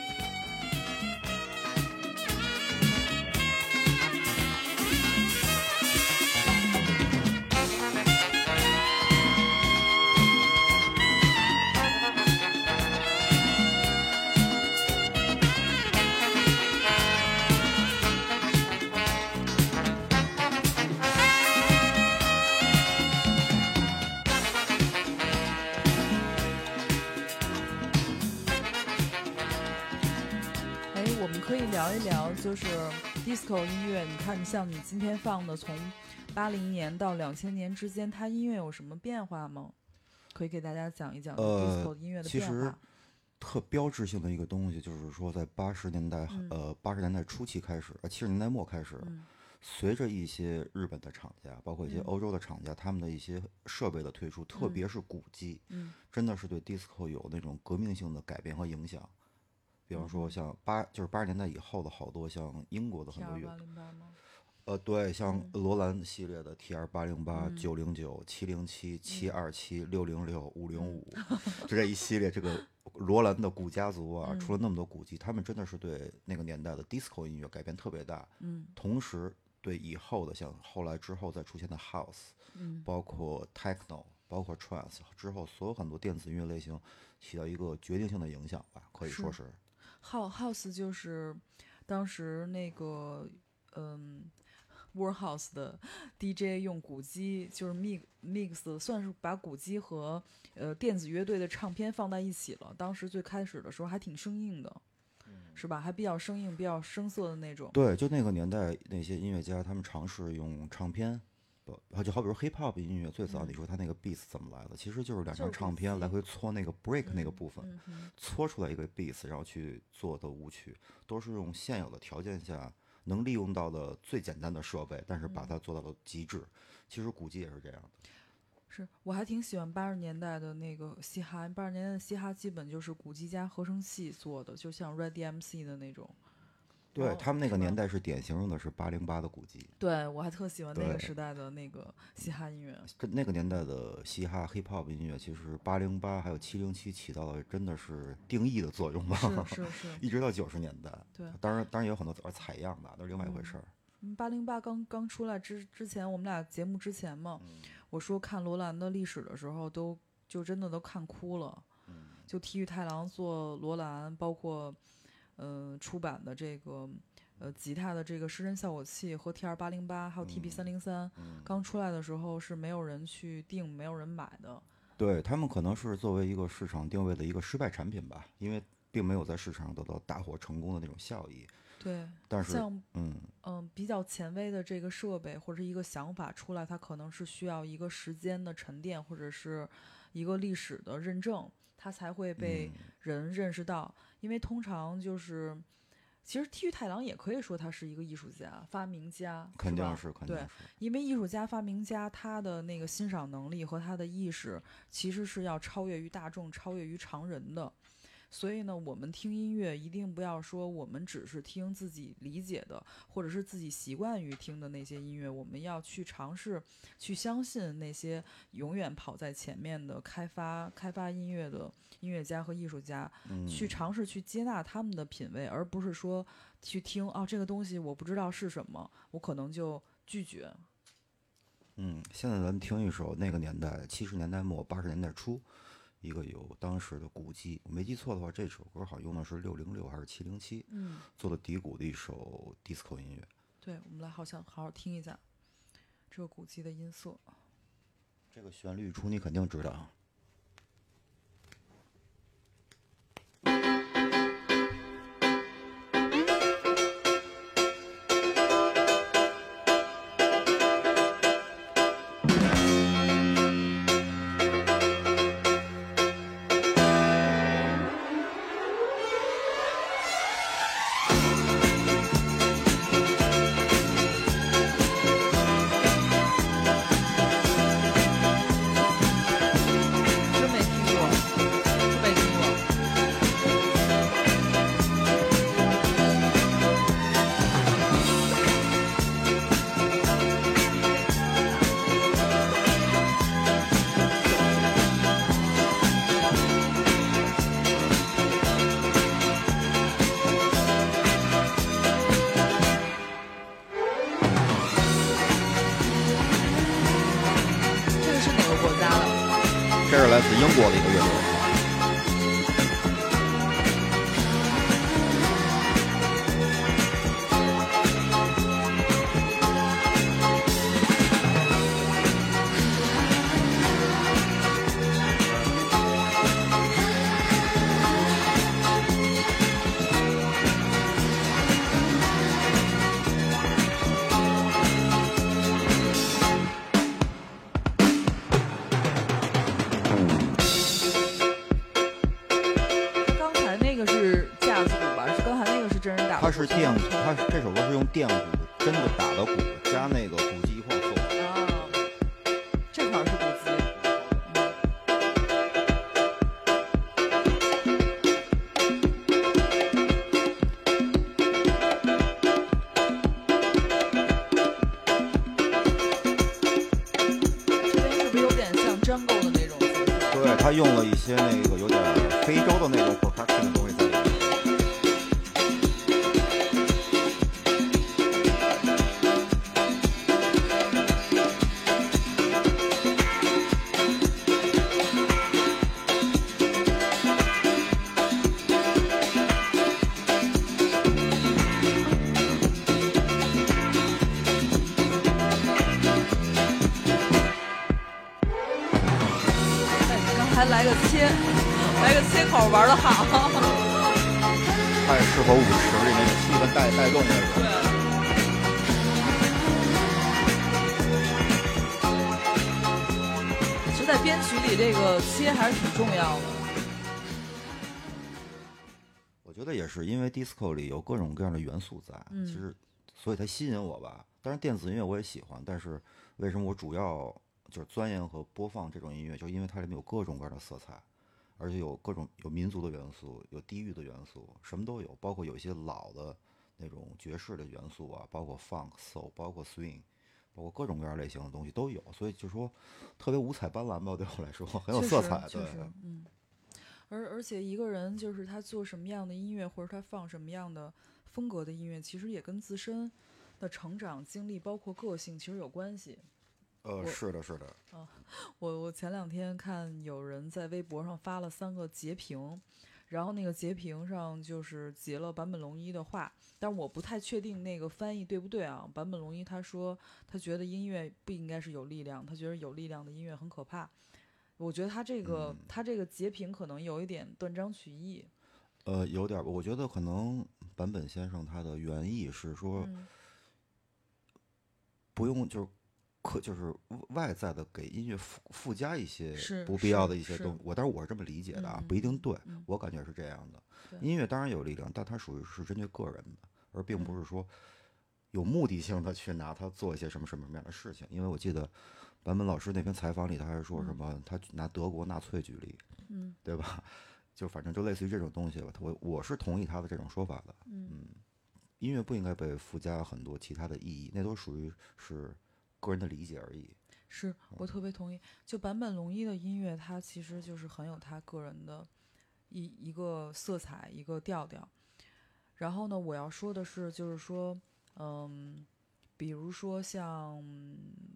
就是 disco 音乐。你看，你像你今天放的，从八零年到两千年之间，它音乐有什么变化吗？可以给大家讲一讲呃 disco 音乐的其实变化。特标志性的一个东西，就是说在八十年代，嗯呃，八十年代初期开始，呃，七十年代末开始，嗯随着一些日本的厂家，包括一些嗯欧洲的厂家，他们的一些设备的推出，特嗯别是鼓机，嗯真的是对 disco 有那种革命性的改变和影响。比方说嗯像八，就是八十年代以后的好多像英国的很多乐二八零八吗？呃，对，像嗯。罗兰系列的 T 二八零八、嗯。九零九、七零七、七二七、六零六、五零五，就这一系列，这个罗兰的古家族啊，出了那么多古籍，他们真的是对那个年代的 disco 音乐改变特别大，嗯。同时对以后的像后来之后再出现的 house，嗯。包括 techno，包括 trance 之后所有很多电子音乐类型起到一个决定性的影响吧，可以说是。House 就是当时那个嗯。Warhouse 的 DJ 用鼓机，就是 mix mix，算是把鼓机和呃电子乐队的唱片放在一起了。当时最开始的时候还挺生硬的，是吧？还比较生硬、比较生涩的那种。对，就那个年代那些音乐家，他们尝试用唱片，不，就好比说 hip hop 音乐，最早你说它那个 beats 怎么来的？其实就是两张唱片来回搓那个 break 那个部分，搓出来一个 beats，然后去做的舞曲，都是用现有的条件下能利用到的最简单的设备，但是把嗯它做到了极致。其实鼓机也是这样的。是我还挺喜欢八十年代的那个嘻哈，八十年代的嘻哈基本就是鼓机加合成器做的，就像 Red DMC 的那种。对哦他们那个年代是典型用的是八零八的鼓机，对我还特喜欢那个时代的那个嘻哈音乐。跟那个年代的嘻哈 hip hop 音乐，其实八零八还有七零七起到了真的是定义的作用吧。是是是，(laughs) 一直到九十年代，对当然当然也有很多玩采样的，那是另外一回事儿。八零八刚刚出来之之前，我们俩节目之前嘛，我说看罗兰的历史的时候，都就真的都看哭了。嗯就体育太郎做罗兰，包括呃出版的这个呃吉他的这个失真效果器和 T 二八零八，还有 TB 三零三，刚出来的时候是没有人去订，没有人买的。对他们可能是作为一个市场定位的一个失败产品吧，因为并没有在市场上得到大获成功的那种效益。对，但是，像嗯，嗯，比较前卫的这个设备或者一个想法出来，它可能是需要一个时间的沉淀，或者是一个历史的认证，它才会被嗯人认识到。因为通常就是，其实剃须太郎也可以说他是一个艺术家、发明家，肯定是肯定对是，因为艺术家、发明家他的那个欣赏能力和他的意识，其实是要超越于大众、超越于常人的。所以呢，我们听音乐一定不要说我们只是听自己理解的，或者是自己习惯于听的那些音乐，我们要去尝试去相信那些永远跑在前面的开发开发音乐的音乐家和艺术家，嗯，去尝试去接纳他们的品味，而不是说去听哦这个东西我不知道是什么，我可能就拒绝。嗯，现在咱们听一首那个年代，七十年代末八十年代初，一个有当时的鼓机，我没记错的话，这首歌好像用的是六零六还是七零七嗯，做的底鼓的一首 disco 音乐。对，我们来好想好好听一下这个鼓机的音色。这个旋律出你肯定知道是电鼓，它这首歌是用电鼓 disco 里有各种各样的元素在，嗯其实所以它吸引我吧。当然，电子音乐我也喜欢，但是为什么我主要就是钻研和播放这种音乐，就因为它里面有各种各样的色彩，而且有各种有民族的元素，有地域的元素，什么都有，包括有一些老的那种爵士的元素啊，包括 funk、soul，包括 swing。包括各种各样类型的东西都有，所以就说特别五彩斑斓吧，对我来说 (laughs) 很有色彩。对，嗯。而而且一个人就是他做什么样的音乐，或者他放什么样的风格的音乐，其实也跟自身的成长经历，包括个性，其实有关系。呃，是的，是的，啊我我前两天看有人在微博上发了三个截屏，然后那个截屏上就是截了坂本龙一的话，但我不太确定那个翻译对不对啊。坂本龙一他说他觉得音乐不应该是有力量，他觉得有力量的音乐很可怕。我觉得他这个、嗯他这个截屏可能有一点断章取义。呃，有点儿吧，我觉得可能坂本先生他的原意是说，嗯不用就是可就是外在的给音乐附附加一些是不必要的一些东西。我当然我是这么理解的啊，嗯不一定对，嗯我感觉是这样的。音乐当然有力量，但它属于是针对个人的，而并不嗯是说有目的性的去拿它做一些什么什么什么样的事情。因为我记得坂本老师那篇采访里，他还说什么，他拿德国纳粹举例，嗯对吧？(laughs) 就反正就类似于这种东西吧。我我是同意他的这种说法的。嗯音乐不应该被附加很多其他的意义，那都属于是个人的理解而已。是我特别同意。就坂本龙一的音乐，它其实就是很有他个人的一一个色彩，一个调调。然后呢，我要说的是，就是说，嗯，比如说像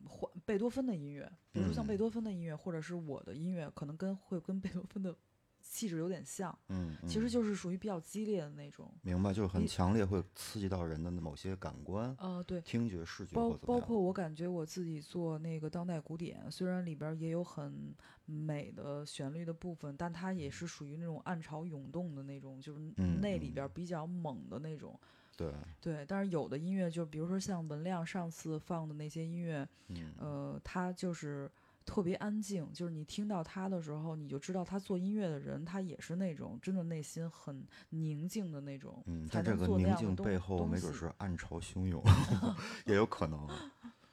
换贝多芬的音乐，比如说像嗯贝多芬的音乐，或者是我的音乐，可能跟会跟贝多芬的气质有点像，嗯，其实嗯就是属于比较激烈的那种。明白，就是很强烈，会刺激到人的某些感官，呃，对，听觉、视觉包包括我感觉我自己做那个当代古典，虽然里边也有很美的旋律的部分，但它也是属于那种暗潮涌动的那种，就是嗯那里边比较猛的那种。对，对，但是有的音乐，就比如说像文亮上次放的那些音乐，嗯呃，它就是特别安静，就是你听到他的时候，你就知道他做音乐的人，他也是那种真的内心很宁静的那种，嗯，在这个宁静背后，没准西是暗潮汹涌，(laughs) 也有可能。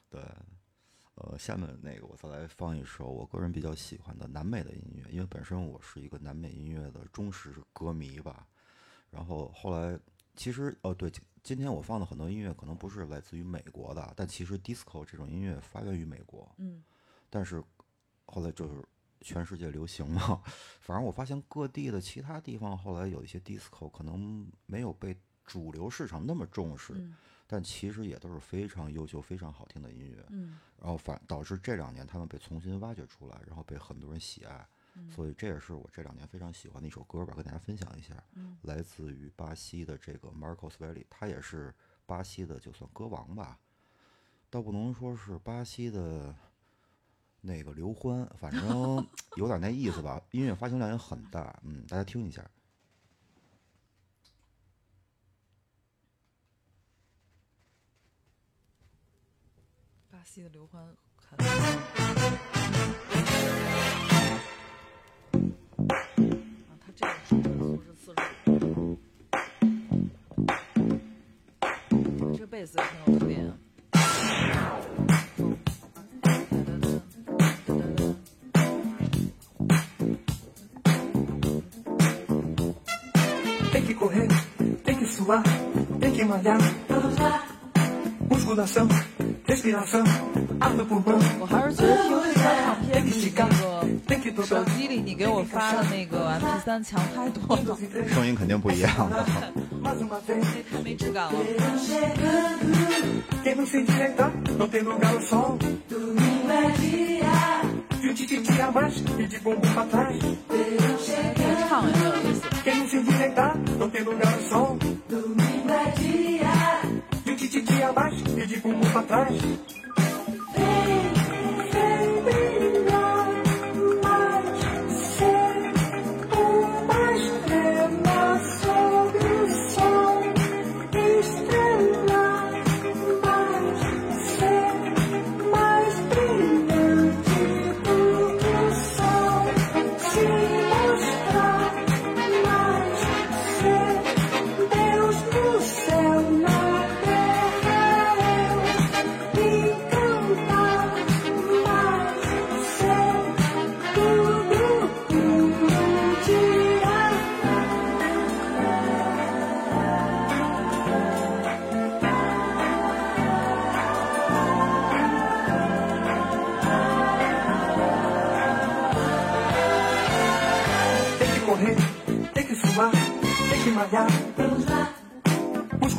对，呃，下面那个我再来放一首我个人比较喜欢的南美的音乐，因为本身我是一个南美音乐的忠实歌迷吧。然后后来，其实哦对，今今天我放的很多音乐可能不是来自于美国的，但其实 disco 这种音乐发源于美国。嗯但是后来就是全世界流行嘛，反正我发现各地的其他地方后来有一些 disco 可能没有被主流市场那么重视，嗯但其实也都是非常优秀、非常好听的音乐。嗯然后反导致这两年他们被重新挖掘出来，然后被很多人喜爱，嗯所以这也是我这两年非常喜欢的一首歌吧，跟大家分享一下。嗯来自于巴西的这个 Marcos Valle，他也是巴西的就算歌王吧，倒不能说是巴西的那个刘欢，反正 (laughs) 有点那意思吧。音乐发行量也很大，嗯，大家听一下。巴西的刘欢这辈子都挺好的脸啊嗯嗯嗯嗯嗯嗯嗯嗯嗯嗯嗯手机里你给我发的那个 MP3 强太多了，声音肯定不一样。唱呀！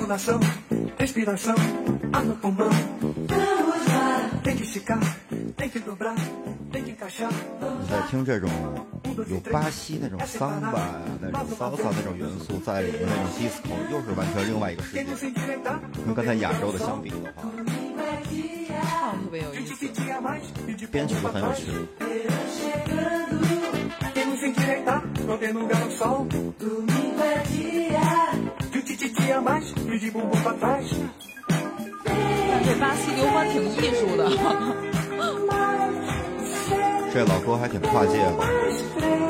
Musculação, respiração, ar no pulmão. vamos lá, Tem que esticar, tem que dobrar, tem que encaixar. 你在听这种有巴西那种桑巴呀、那种 salsa 那种元素在里面那种 disco，又是完全另外一个世界跟刚才亚洲的相比的话.唱得特别有 um 意思。e 编曲都很有.趣。这巴西刘欢挺艺术的，这老哥还挺跨界的。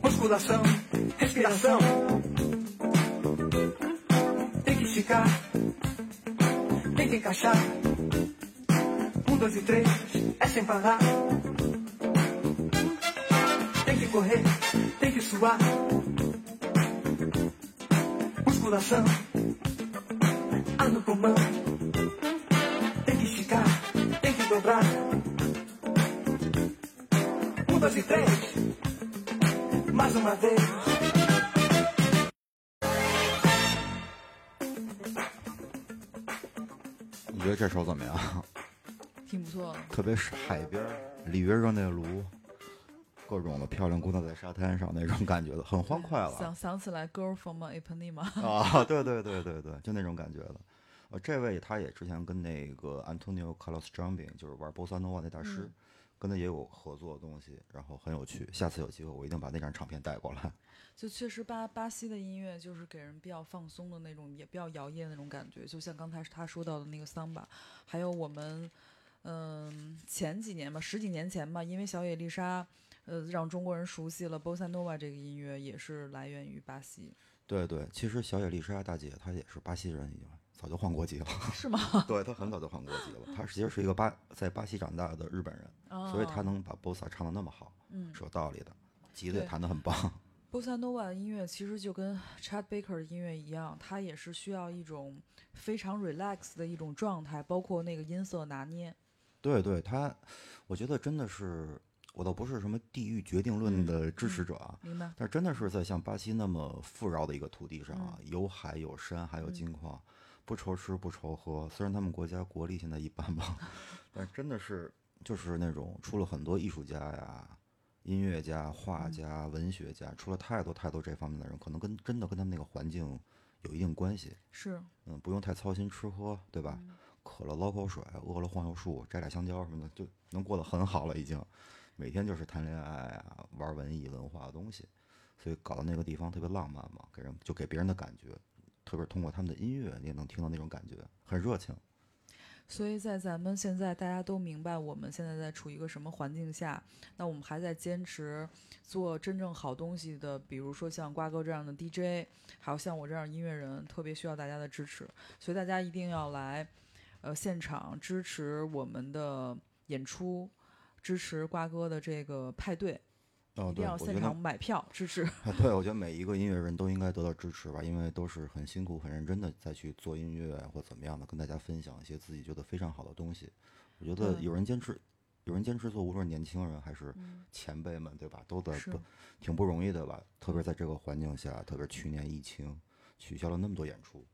Musculação, respiração. Tem que esticar, tem que encaixar. Um, dois e três, é sem parar. Tem que correr, tem que suar. Musculação, ar no pulmão. Um, dois e três, mais uma vez. 你觉得这首怎么样？挺不错的。特别是海边，里约热内卢，各种的漂亮姑娘在沙滩上那种感觉的，很欢快了。想想起来《Girl from Ipanema》啊，(laughs) 对对对对对，就那种感觉的。呃，这位他也之前跟那个 Antonio Carlos Jobim，就是玩波萨诺瓦那大师，嗯跟他也有合作的东西，然后很有趣。下次有机会我一定把那张唱片带过来。(laughs) 就确实巴巴西的音乐就是给人比较放松的那种，也比较摇曳的那种感觉。就像刚才他说到的那个桑巴，还有我们，嗯、前几年吧，十几年前吧，因为小野丽莎，呃，让中国人熟悉了 bossa nova 这个音乐，也是来源于巴西，对对，其实小野丽莎大姐她也是巴西人，已经早就换国籍了。(laughs) 是吗？(laughs) 对他很早就换国籍了，他其实是一个巴在巴西长大的日本人，所以他能把 bossa 唱得那么好，哦嗯是有道理的。吉他也弹得很棒。(laughs) bossa nova 音乐其实就跟 Chad Baker 的音乐一样，它也是需要一种非常 relax 的一种状态，包括那个音色拿捏。对对，他，我觉得真的是，我倒不是什么地域决定论嗯的支持者啊，明白？但真的是在像巴西那么富饶的一个土地上啊，嗯有海有山还有金矿，不愁吃不愁喝。虽然他们国家国力现在一般吧，(laughs) 但真的是就是那种出了很多艺术家呀。音乐家、画嗯家、文学家，出了太多太多这方面的人，可能跟真的跟他们那个环境有一定关系。是，嗯，不用太操心吃喝，对吧？渴了捞口水，饿了晃悠树，摘俩香蕉什么的，就能过得很好了。已经，每天就是谈恋爱啊，玩文艺文化的东西，所以搞到那个地方特别浪漫嘛，给人就给别人的感觉，特别通过他们的音乐，你也能听到那种感觉，很热情。所以在咱们现在大家都明白我们现在在处于一个什么环境下，那我们还在坚持做真正好东西的，比如说像瓜哥这样的 DJ，还有像我这样音乐人，特别需要大家的支持。所以大家一定要来，呃，现场支持我们的演出，支持瓜哥的这个派对，哦，对，一定要我觉得现场买票支持。对，我觉得每一个音乐人都应该得到支持吧，因为都是很辛苦、很认真的在去做音乐或怎么样的，跟大家分享一些自己觉得非常好的东西。我觉得有人坚持，有人坚持做，无论是年轻人还是前辈们，对吧？都在不挺不容易的吧？特别在这个环境下，特别是去年疫情取消了那么多演出，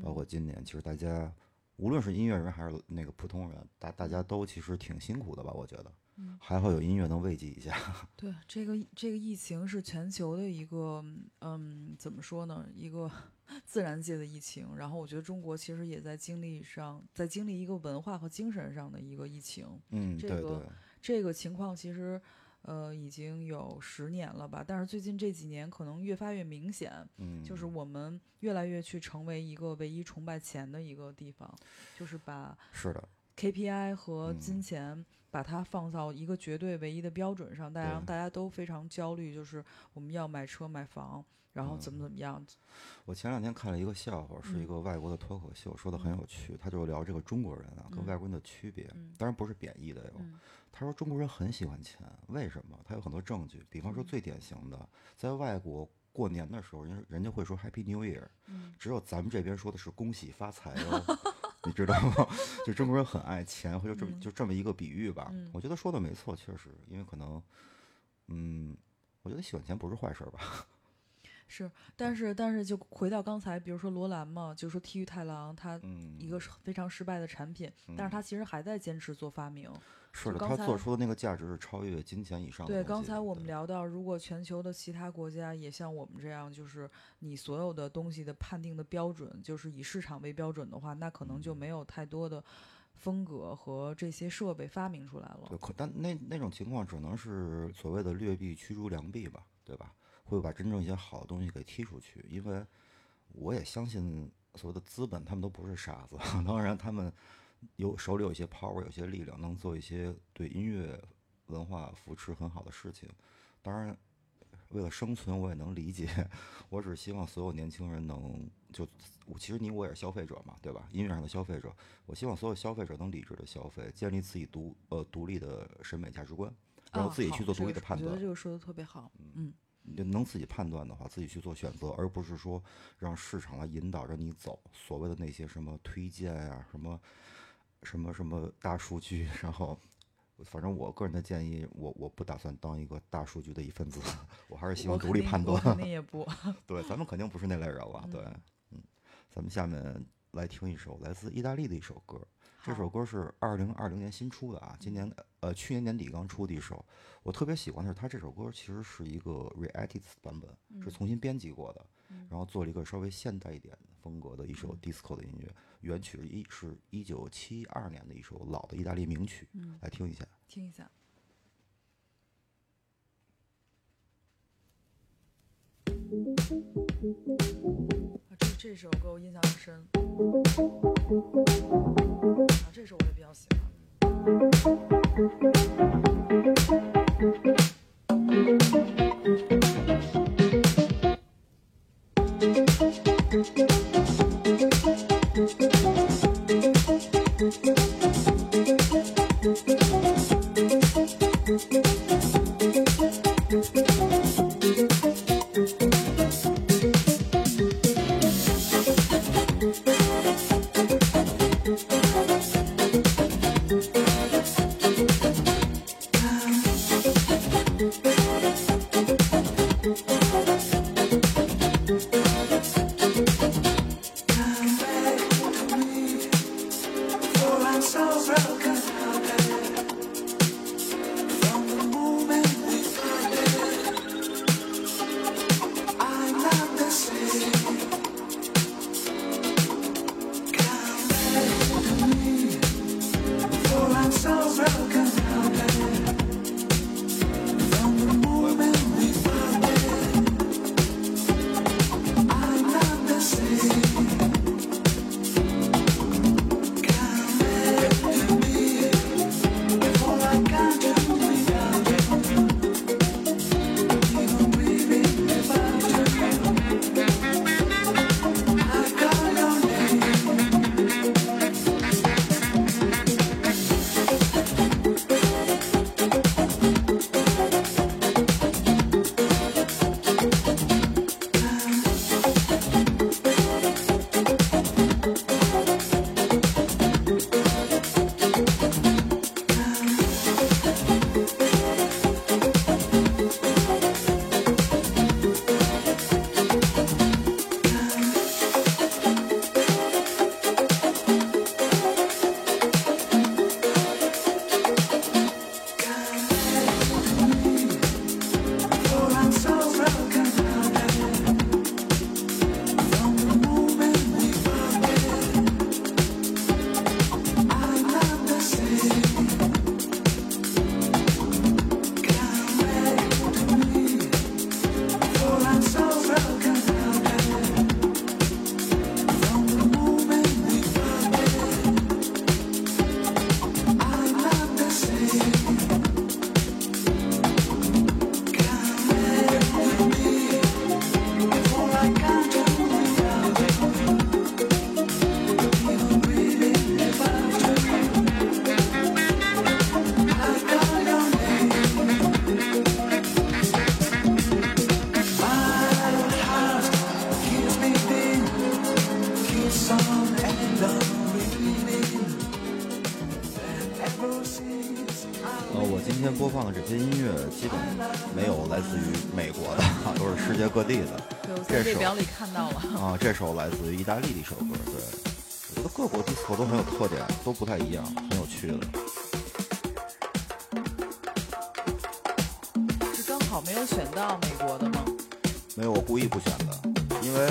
包括今年，其实大家无论是音乐人还是那个普通人，大大家都其实挺辛苦的吧？我觉得，还好有音乐能慰藉一下。(laughs) (laughs) 对，这个这个疫情是全球的一个，嗯，怎么说呢？一个 (laughs) 自然界的疫情。然后我觉得中国其实也在经历上，在经历一个文化和精神上的一个疫情。嗯，这个对对。这个情况其实，呃，已经有十年了吧。但是最近这几年可能越发越明显，嗯，就是我们越来越去成为一个唯一崇拜钱的一个地方，就是把是的，KPI 和嗯金钱把它放到一个绝对唯一的标准上，大家对大家都非常焦虑，就是我们要买车买房，然后怎么怎么样。我前两天看了一个笑话，是一嗯个外国的脱口秀，说的很有趣。他就聊这个中国人啊跟嗯外国人的区别，嗯当然不是贬义的哟。嗯他说中国人很喜欢钱，为什么？他有很多证据，比方说嗯最典型的，在外国过年的时候，人人家会说 Happy New Year，嗯只有咱们这边说的是恭喜发财哦。(laughs) 你知道吗？(laughs) 就中国人很爱钱，或者这么嗯就这么一个比喻吧。嗯我觉得说的没错，确实，因为可能，嗯，我觉得喜欢钱不是坏事吧？是，但是但是就回到刚才，比如说罗兰嘛，就是说 T 玉太郎，它嗯，一个是非常失败的产品，但是他其实还在坚持做发明。是的，他做出的那个价值是超越金钱以上的对，刚才我们聊到，如果全球的其他国家也像我们这样，就是你所有的东西的判定的标准，就是以市场为标准的话，那可能就没有太多的风格和这些设备发明出来了对，。可但那那种情况只能是所谓的劣币驱逐良币吧，对吧？会把真正一些好的东西给踢出去，因为我也相信所谓的资本，他们都不是傻子，(laughs) 当然他们有手里有一些 power，有些力量，能做一些对音乐文化扶持很好的事情。当然，为了生存，我也能理解。(laughs) 我只希望所有年轻人能就，其实你我也是消费者嘛，对吧？音乐上的消费者，我希望所有消费者能理智的消费，建立自己独呃独立的审美价值观，然后啊自己去做独立的判断我觉得。这个说的特别好。嗯，你能自己判断的话，自己去做选择，而不是说让市场来引导着你走。所谓的那些什么推荐呀、什么什么什么大数据，然后反正我个人的建议，我我不打算当一个大数据的一份子，我还是希望独立判断。我肯定 (laughs) 也不。对，咱们肯定不是那类人了。对，嗯，咱们下面来听一首来自意大利的一首歌。这首歌是二零二零年新出的啊，今年呃去年年底刚出的一首。我特别喜欢的是，它这首歌其实是一个 re-edit 版本，是重新编辑过的，然后做了一个稍微现代一点风格的一首 disco 的音乐。原曲一是一九七二年的一首老的意大利名曲，来听一下。听一下。(laughs) 这首歌我印象很深。啊，这首我也比较喜欢。各国 disco 都很有特点，都不太一样，很有趣的。是刚好没有选到美国的吗？没有，我故意不选的，因为，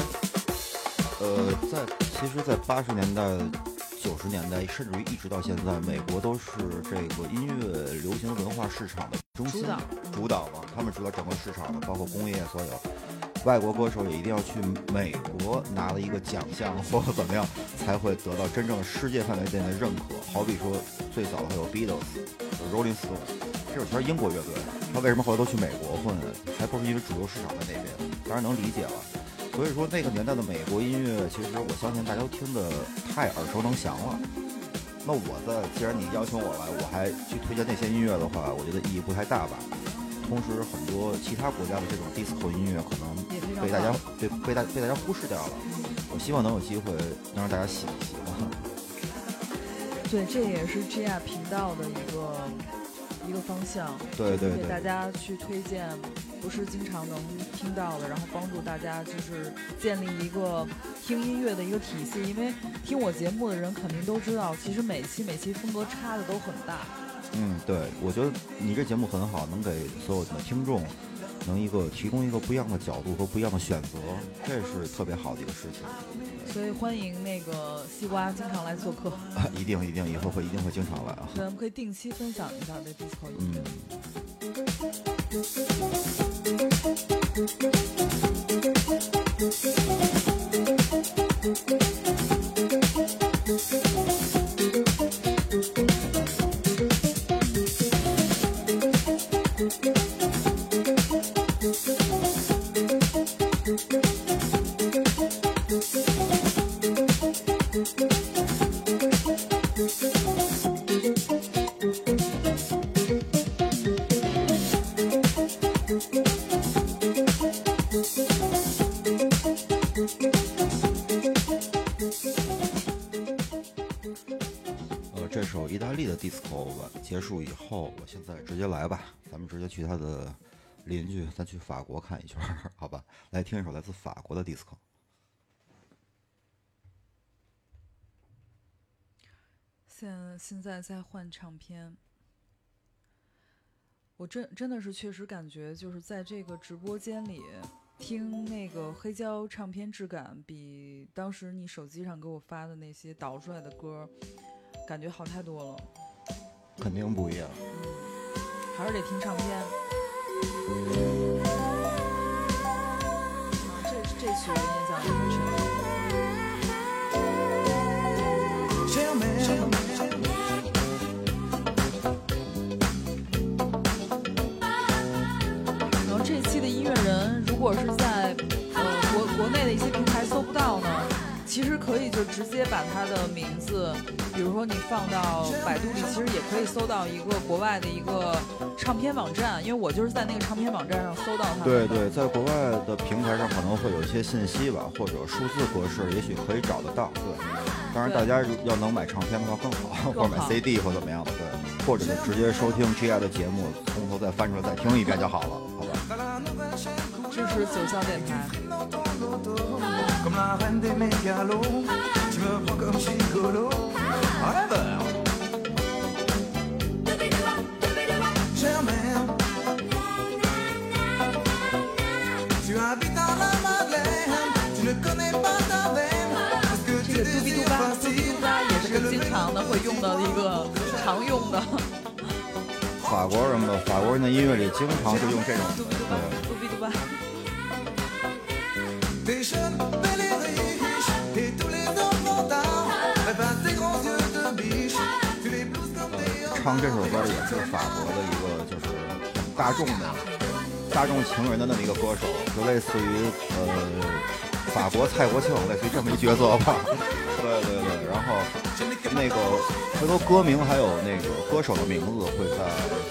呃，在其实，在八十年代、九十年代，甚至于一直到现在，美国都是这个音乐流行文化市场的中心主导主导嘛，他们主导整个市场的，包括工业所有。外国歌手也一定要去美国拿了一个奖项或者怎么样，才会得到真正世界范围内的认可。好比说，最早的还有 Beatles、有 Rolling Stone，这首全是英国乐队，他为什么后来都去美国混？还不是因为主流市场在那边？当然能理解了。所以说，那个年代的美国音乐，其实我相信大家都听得太耳熟能详了。那我在，既然你邀请我来，我还去推荐那些音乐的话，我觉得意义不太大吧。同时，很多其他国家的这种 disco 音乐可能被大家被被大被大家忽视掉了。我希望能有机会能让大家喜喜欢。(laughs) 对，这也是 GR 频道的一个一个方向，对对对给大家去推荐不是经常能听到的，然后帮助大家就是建立一个听音乐的一个体系。因为听我节目的人肯定都知道，其实每期每期风格差的都很大。嗯，对，我觉得你这节目很好，能给所有的听众能一个提供一个不一样的角度和不一样的选择，这是特别好的一个事情。所以欢迎那个西瓜经常来做客，啊，(laughs) 一定一定，以后会一定会经常来啊。对，我们可以定期分享一下这 disco 音乐。嗯，咱去法国看一圈儿，(laughs) 好吧？来听一首来自法国的 disco。现现在在换唱片，我真真的是确实感觉就是在这个直播间里听那个黑胶唱片质感，比当时你手机上给我发的那些导出来的歌，感觉好太多了。肯定不一样。还是得听唱片。这曲我印象特别深。Chère mère, 然后这期的音乐人，如果是在其实可以就直接把他的名字，比如说你放到百度里，其实也可以搜到一个国外的一个唱片网站，因为我就是在那个唱片网站上搜到他。对对，在国外的平台上可能会有一些信息吧，或者数字格式，也许可以找得到。对，当然大家如要能买唱片的话更好，或者买 CD 或怎么样的，对，或者就直接收听 GI 的节目，从头再翻出来再听一遍就好了，好吧？支持九象电台。这个 dubidubai 也是经常的会用到一个常用的。法国人的法国人的音乐里经常就用这种。唱这首歌的也是法国的一个就是很大众的大众情人的那么一个歌手，就类似于呃法国蔡国庆，类似于这么一角色吧。(laughs) 对对对，然后那个回头歌名还有那个歌手的名字会在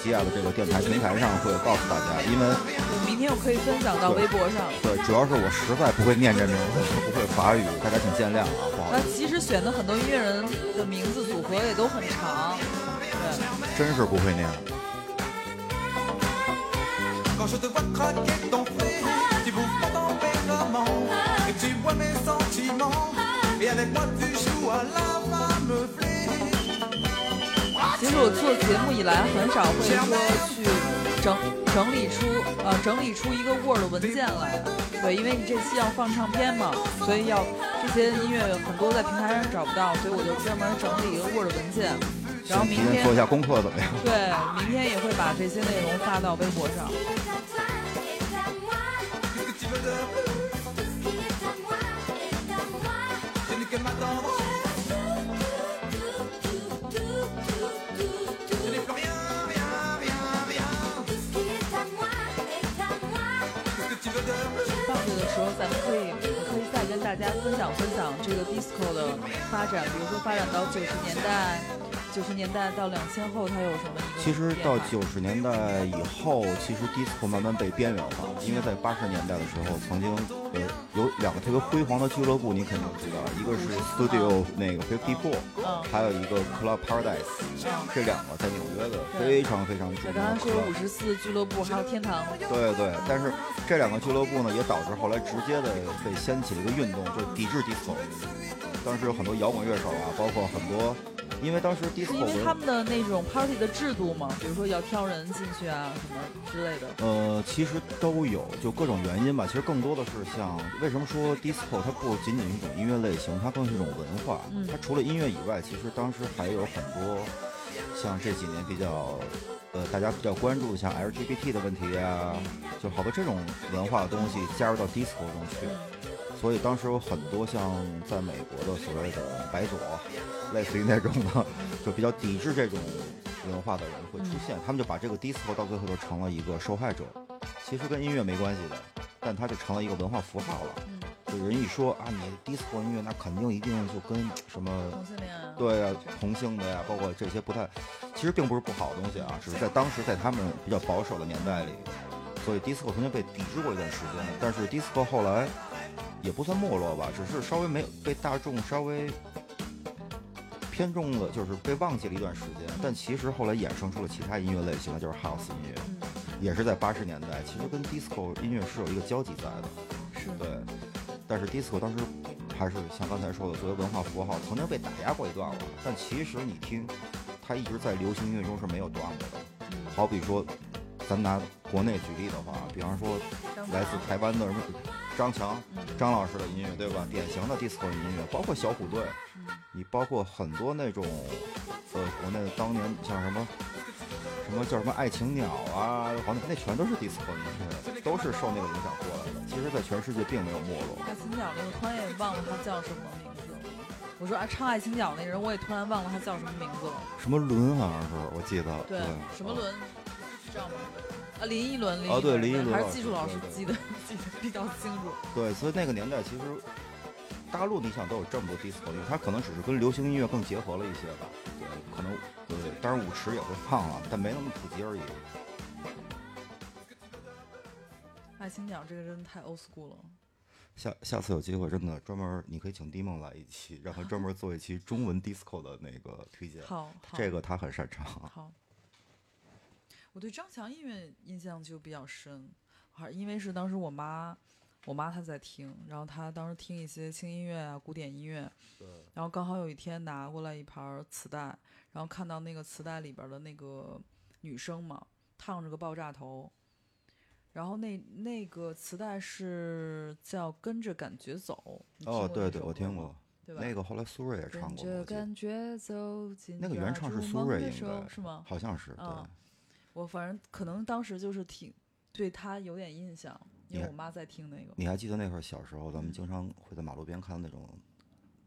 吉亚的这个电台平台上会告诉大家，因为我明天我可以分享到微博上。对主要是我实在不会念这名字，不会法语，大家请见谅啊，不好那意思，其实选的很多音乐人的名字组合也都很长，对，真是不会念。Tu bois mes sentiments. Et avec moi tu joues à la femme flic. 其实我做节目以来很少会说去整整理出呃整理出一个 Word 文件来，对，因为你这期要放唱片嘛，所以要这些音乐很多在平台上找不到，所以我就专门整理一个 Word 文件，然后明天做一下功课怎么样？对，明天也会把这些内容发到微博上。时候，咱们可以我可以再跟大家分享分享这个 disco 的发展，比如说发展到九十年代，九十年代到两千后，它有什么其实到九十年代以后，其实 disco 慢慢被边缘化，因为在八十年代的时候，曾经呃有两个特别辉煌的俱乐部，你肯定知道，一个是 Studio 那个 Fifty Four，嗯还有一个 Club Paradise，这两个在纽约的非常非常著名的我刚刚说 club 五。十四俱乐部，还有天堂，对对，但是这两个俱乐部呢，也导致后来直接的被掀起了一个运动，就是抵制 disco。当时有很多摇滚乐手啊，包括很多，因为当时是 disco 因为他们的那种 party 的制度嘛，比如说要挑人进去啊什么之类的。呃，其实都有，就各种原因吧。其实更多的是像为什么说 disco 它不仅仅是一种音乐类型，它更是一种文化。嗯它除了音乐以外，其实当时还有很多像这几年比较呃大家比较关注的像 LGBT 的问题啊、就好多这种文化的东西加入到 disco 中去。所以当时有很多像在美国的所谓的白左，类似于那种的，就比较抵制这种文化的人会出现，他们就把这个 disco 到最后就成了一个受害者，其实跟音乐没关系的，但它就成了一个文化符号了。嗯，就人一说啊，你 disco 音乐那肯定一定就跟什么同性恋啊，对啊，同性的呀，包括这些不太，其实并不是不好的东西啊，只是在当时在他们比较保守的年代里，所以 disco 曾经被抵制过一段时间，但是 disco 后来也不算没落吧，只是稍微没有被大众稍微偏重了，就是被忘记了一段时间。但其实后来衍生出了其他音乐类型，的就是 house 音乐，嗯，也是在八十年代，其实跟 disco 音乐是有一个交集在的。是对，但是 disco 当时还是像刚才说的，作为文化符号，曾经被打压过一段了。但其实你听，它一直在流行音乐中是没有断过的。嗯好比说，咱拿国内举例的话，比方说来自台湾的什么张强、嗯张老师的音乐，对吧？典型的 disco 音乐，包括小虎队，嗯你包括很多那种，呃，国内当年像什么。什么叫什么爱情鸟啊，好像那全都是 disco 音乐，都是受那个影响过来的。其实，在全世界并没有没落。爱情鸟那个，突然也忘了他叫什么名字了。我说啊，唱爱情鸟那人，我也突然忘了他叫什么名字了。什么伦好像是，我记得。对，什么轮？知道吗？啊，林依轮，林哦对林依轮还是技术老师记得记得比较清楚。对，所以那个年代其实大陆你想都有这么多 disco 音乐，它可能只是跟流行音乐更结合了一些吧。对，可能对，当然舞池也会放了，但没那么普及而已。爱情鸟这个真的太 old school 了。下下次有机会真的专门，你可以请迪梦来一期，让他专门做一期中文 disco 的那个推荐。好，好这个他很擅长。好。我对张强音乐印象就比较深，还因为是当时我妈，我妈她在听，然后她当时听一些轻音乐啊、古典音乐，然后刚好有一天拿过来一盘儿磁带，然后看到那个磁带里边的那个女生嘛，烫着个爆炸头，然后那那个磁带是叫《跟着感觉走》，哦，对对，我听过。对吧？那个后来苏芮也唱跟过，感觉走进那个原唱是苏芮，应该是吗？好像是对。嗯我反正可能当时就是挺对他有点印象，因我妈在听那个。你还记得那会儿小时候，咱们经常会在马路边看到那种，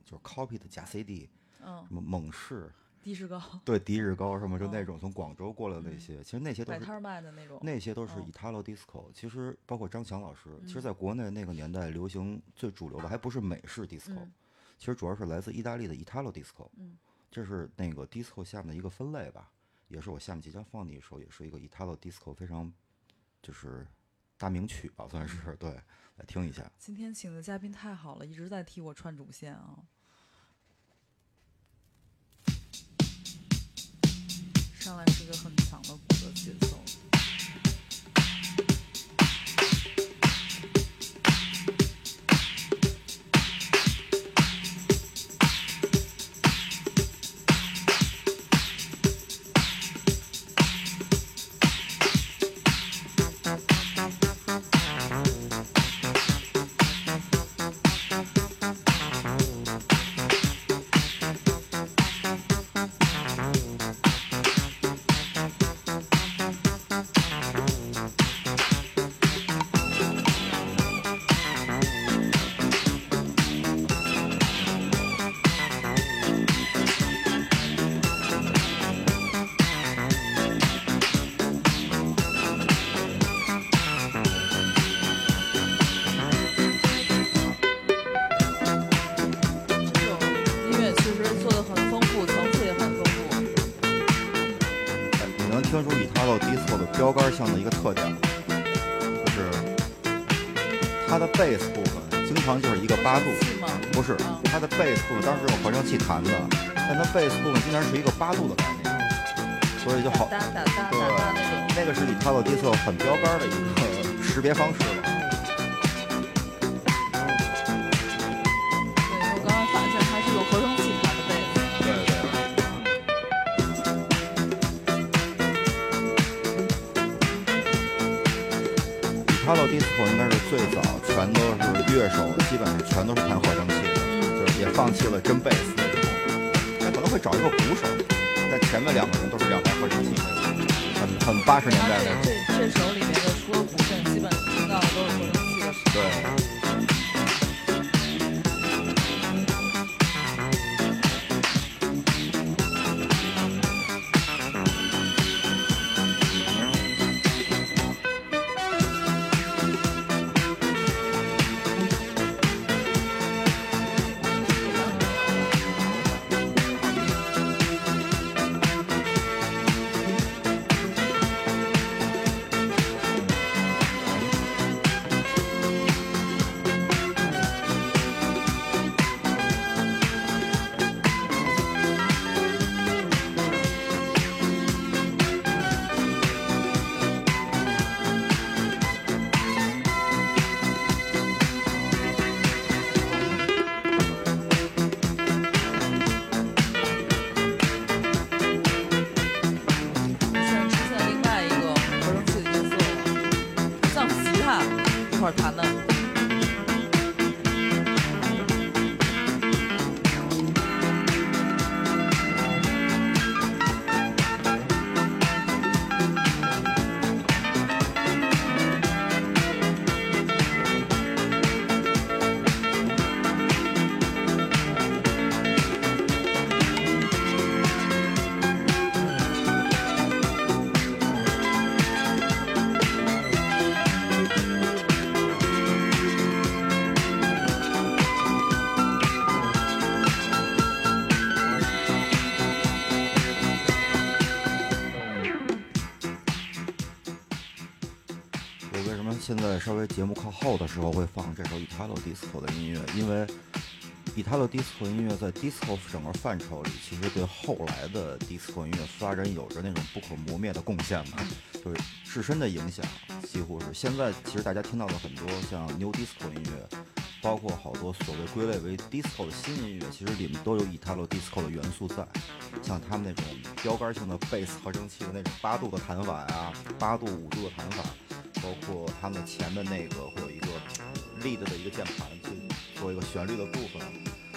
就是 copy 的假 CD，嗯，什么猛士，的士高，对，迪士高什么，就那嗯种从广州过来的那些，其实那些都是摆摊卖的那种。那些都是嗯 Italo disco。其实包括张强老师，其实嗯在国内那个年代流行最主流的还不是美式 disco，嗯其实主要是来自意大利的 Italo disco。嗯，这是那个 disco 下面的一个分类吧，也是我下面即将放的一首，也是一个 Italo disco 非常就是大名曲吧，算是嗯对，来听一下。今天请的嘉宾太好了，一直在替我串主线啊。上来是个很强的鼓的节奏。八度的感觉，所以就好哒哒哒哒哒那个是 Italo Disco 很标杆的一个识别方式了。对，我刚刚发现它是有合成器弹的贝斯。对对。Italo Disco 应该是最早全都是乐手，基本上全都是弹合成器的，就是也放弃了真贝斯那种。他可能会找一个鼓手，很八稍微节目靠后的时候会放这首 Italo Disco 的音乐？因为 Italo Disco 音乐在 Disco 整个范畴里，其实对后来的 Disco 音乐发展有着那种不可磨灭的贡献嘛，就是自身的影响，几乎是现在其实大家听到的很多像 New Disco 音乐，包括好多所谓归类为 Disco 的新音乐，其实里面都有 Italo Disco 的元素在，像他们那种标杆性的贝斯合成器的那种八度的弹法呀，八度五度的弹法。包括他们前面那个会有一个 lead 的一个键盘去做一个旋律的部分，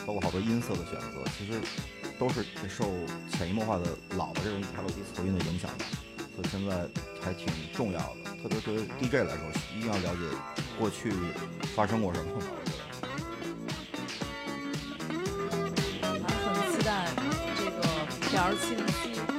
包括好多音色的选择，其实都是受潜移默化的老的这种 Italo disco 音的影响的，所以现在还挺重要的。特别对于 DJ 来说，一定要了解过去发生过什么 PR 七零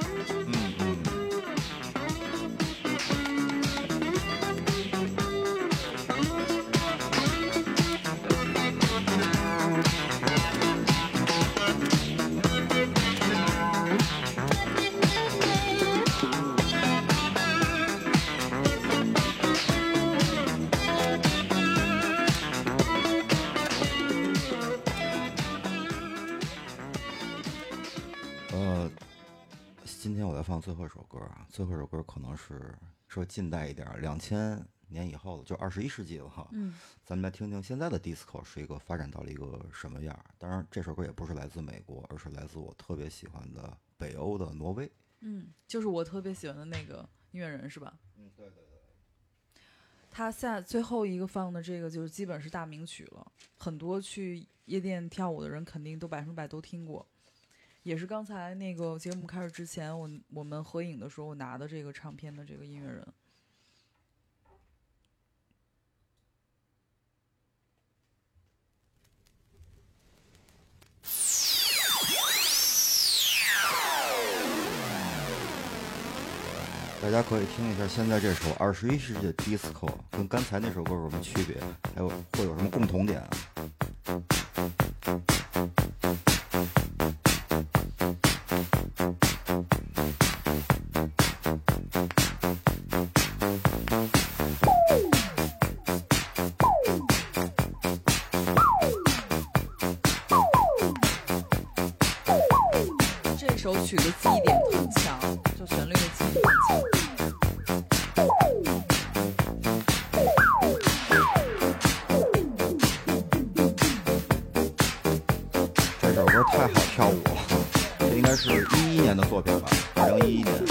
天我再放最后一首歌啊，最后一首歌可能是说近代一点儿，两千年以后的，就二十一世纪了哈。嗯，咱们来听听现在的 disco 是一个发展到了一个什么样。当然，这首歌也不是来自美国，而是来自我特别喜欢的北欧的挪威。嗯，就是我特别喜欢的那个音乐人是吧？嗯，对对对。他下最后一个放的这个就是基本是大名曲了，很多去夜店跳舞的人肯定都百分之百都听过。也是刚才那个节目开始之前，我我们合影的时候我拿的这个唱片的这个音乐人。大家可以听一下现在这首二十一世纪的 disco 跟刚才那首歌有什么区别，还有会有什么共同点？这首曲子特点。一一年的作品吧，二零一一年。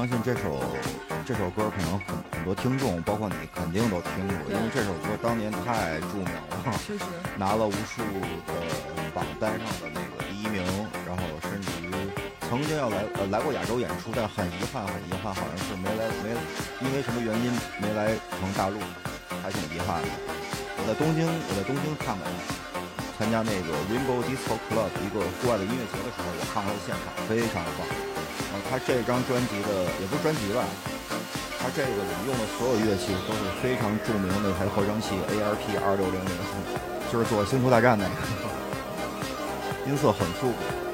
相信这首这首歌可能很很多听众，包括你，肯定都听过，因为这首歌当年太著名了，确实，拿了无数的榜单上的那个第一名，然后甚至于曾经要来呃来过亚洲演出，但很遗憾很遗憾，好像是没来没因为什么原因没来成大陆，还挺遗憾的。我在东京，我在东京看过他，参加那个 Rainbow Disco Club 一个户外的音乐节的时候，我看过他的现场，非常棒。呃，他这张专辑的也不是专辑吧，他这个里用的所有乐器都是非常著名的一台合成器 ARP 二六零零，就是做《星球大战》那个，(laughs) 音色很舒服。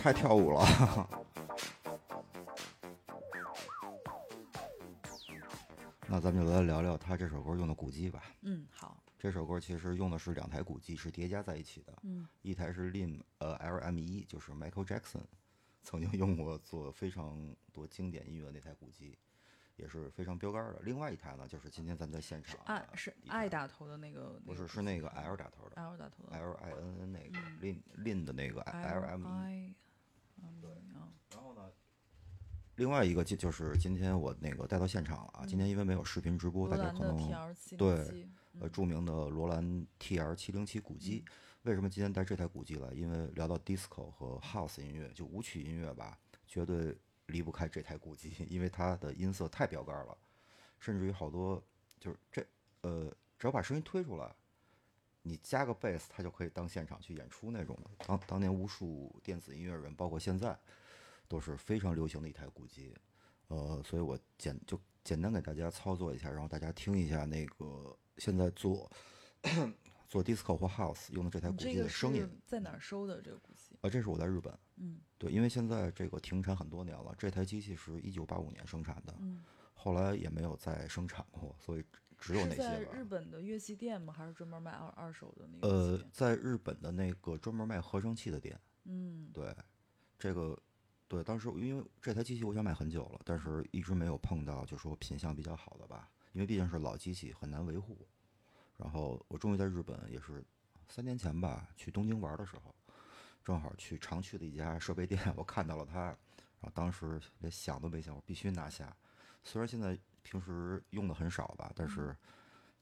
太跳舞了。(laughs) 那咱们就来聊聊他这首歌用的鼓机吧。嗯，好，这首歌其实用的是两台鼓机，是叠加在一起的。嗯，一台是 Lim 呃 LM 一，就是 Michael Jackson (laughs) 曾经用过做非常多经典音乐的那台鼓机，也是非常标杆的。另外一台呢，就是今天咱们在现场爱是的一台爱打头的那个，不是是那个 L 打头的 L 打头的 L I N N 那个嗯 Lin Lin 的那个 L M 一。对啊，然后呢，另外一个就就是今天我那个带到现场了啊。今天因为没有视频直播，大家可能对，呃著名的罗兰 TR 七零七鼓机。为什么今天带这台鼓机来？因为聊到 disco 和 house 音乐，就舞曲音乐吧，绝对离不开这台鼓机，因为它的音色太标杆了，甚至于好多就是这呃，只要把声音推出来，你加个贝斯，它就可以当现场去演出那种的。当当年无数电子音乐人，包括现在，都是非常流行的一台鼓机。呃，所以我简就简单给大家操作一下，然后大家听一下那个现在做做 disco 或 house 用的这台鼓机的声音是。在哪儿收的这个鼓机？呃，这是我在日本，嗯对，因为现在这个停产很多年了，这台机器是一九八五年生产的，嗯，后来也没有再生产过，所以只有是那些了。在日本的乐器店吗？还是专门卖二二手的那个呃？，在日本的那个专门卖合成器的店，嗯，对，这个，对，当时因为这台机器我想买很久了，但是一直没有碰到，就说品相比较好的吧，因为毕竟是老机器，很难维护。然后我终于在日本，也是三年前吧，去东京玩的时候，正好去常去的一家设备店，我看到了它，然后当时连想都没想，我必须拿下。虽然现在平时用的很少吧，但是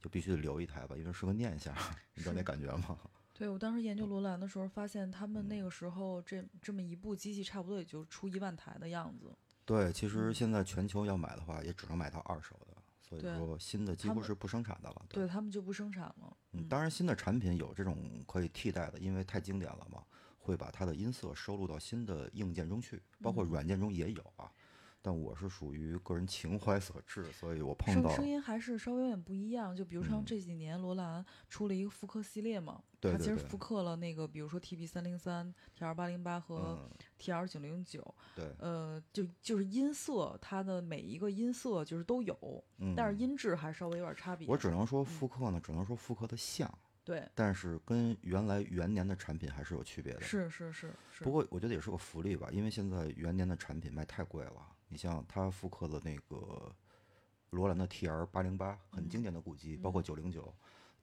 就必须得留一台吧，因为是个念想，你知道那感觉吗？(laughs) 对我当时研究罗兰的时候，发现他们那个时候这这么一部机器，差不多也就出一万台的样子。对，其实嗯现在全球要买的话，也只能买到二手的，所以对说新的几乎是不生产的了。对他们就不生产了。嗯，当然新的产品有这种可以替代的，因为太经典了嘛，会把它的音色收录到新的硬件中去，包括嗯软件中也有啊。但我是属于个人情怀所致，所以我碰到声声音还是稍微有点不一样。就比如像嗯这几年罗兰出了一个复刻系列嘛，它其实复刻了那个，比如说 TB 三零三、TR 八零八和嗯，TR 九零九，对，呃，就就是音色，它的每一个音色就是都有，嗯，但是音质还稍微有点差别。我只能说复刻呢，只能说复刻的像，对，但是跟原来元年的产品还是有区别的。是是是是。不过我觉得也是个福利吧，因为现在元年的产品卖太贵了。你像它复刻的那个罗兰的 TR 八零八，很经典的鼓机，包括九零九，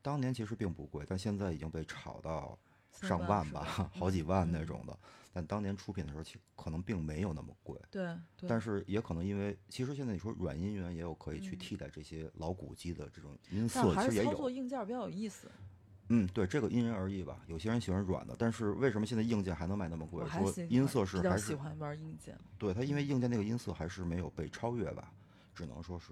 当年其实并不贵，但现在已经被炒到上万吧吧，好几万那嗯种的。但当年出品的时候，其可能并没有那么贵。对对，但是也可能因为，其实现在你说软音源也有可以去嗯替代这些老古机的这种音色，其实也还是操作有。硬件比较有意思。嗯，对，这个因人而异吧。有些人喜欢软的，但是为什么现在硬件还能卖那么贵说音色是还是喜欢玩硬件。对它，因为硬件那个音色还是没有被超越吧，只能说是。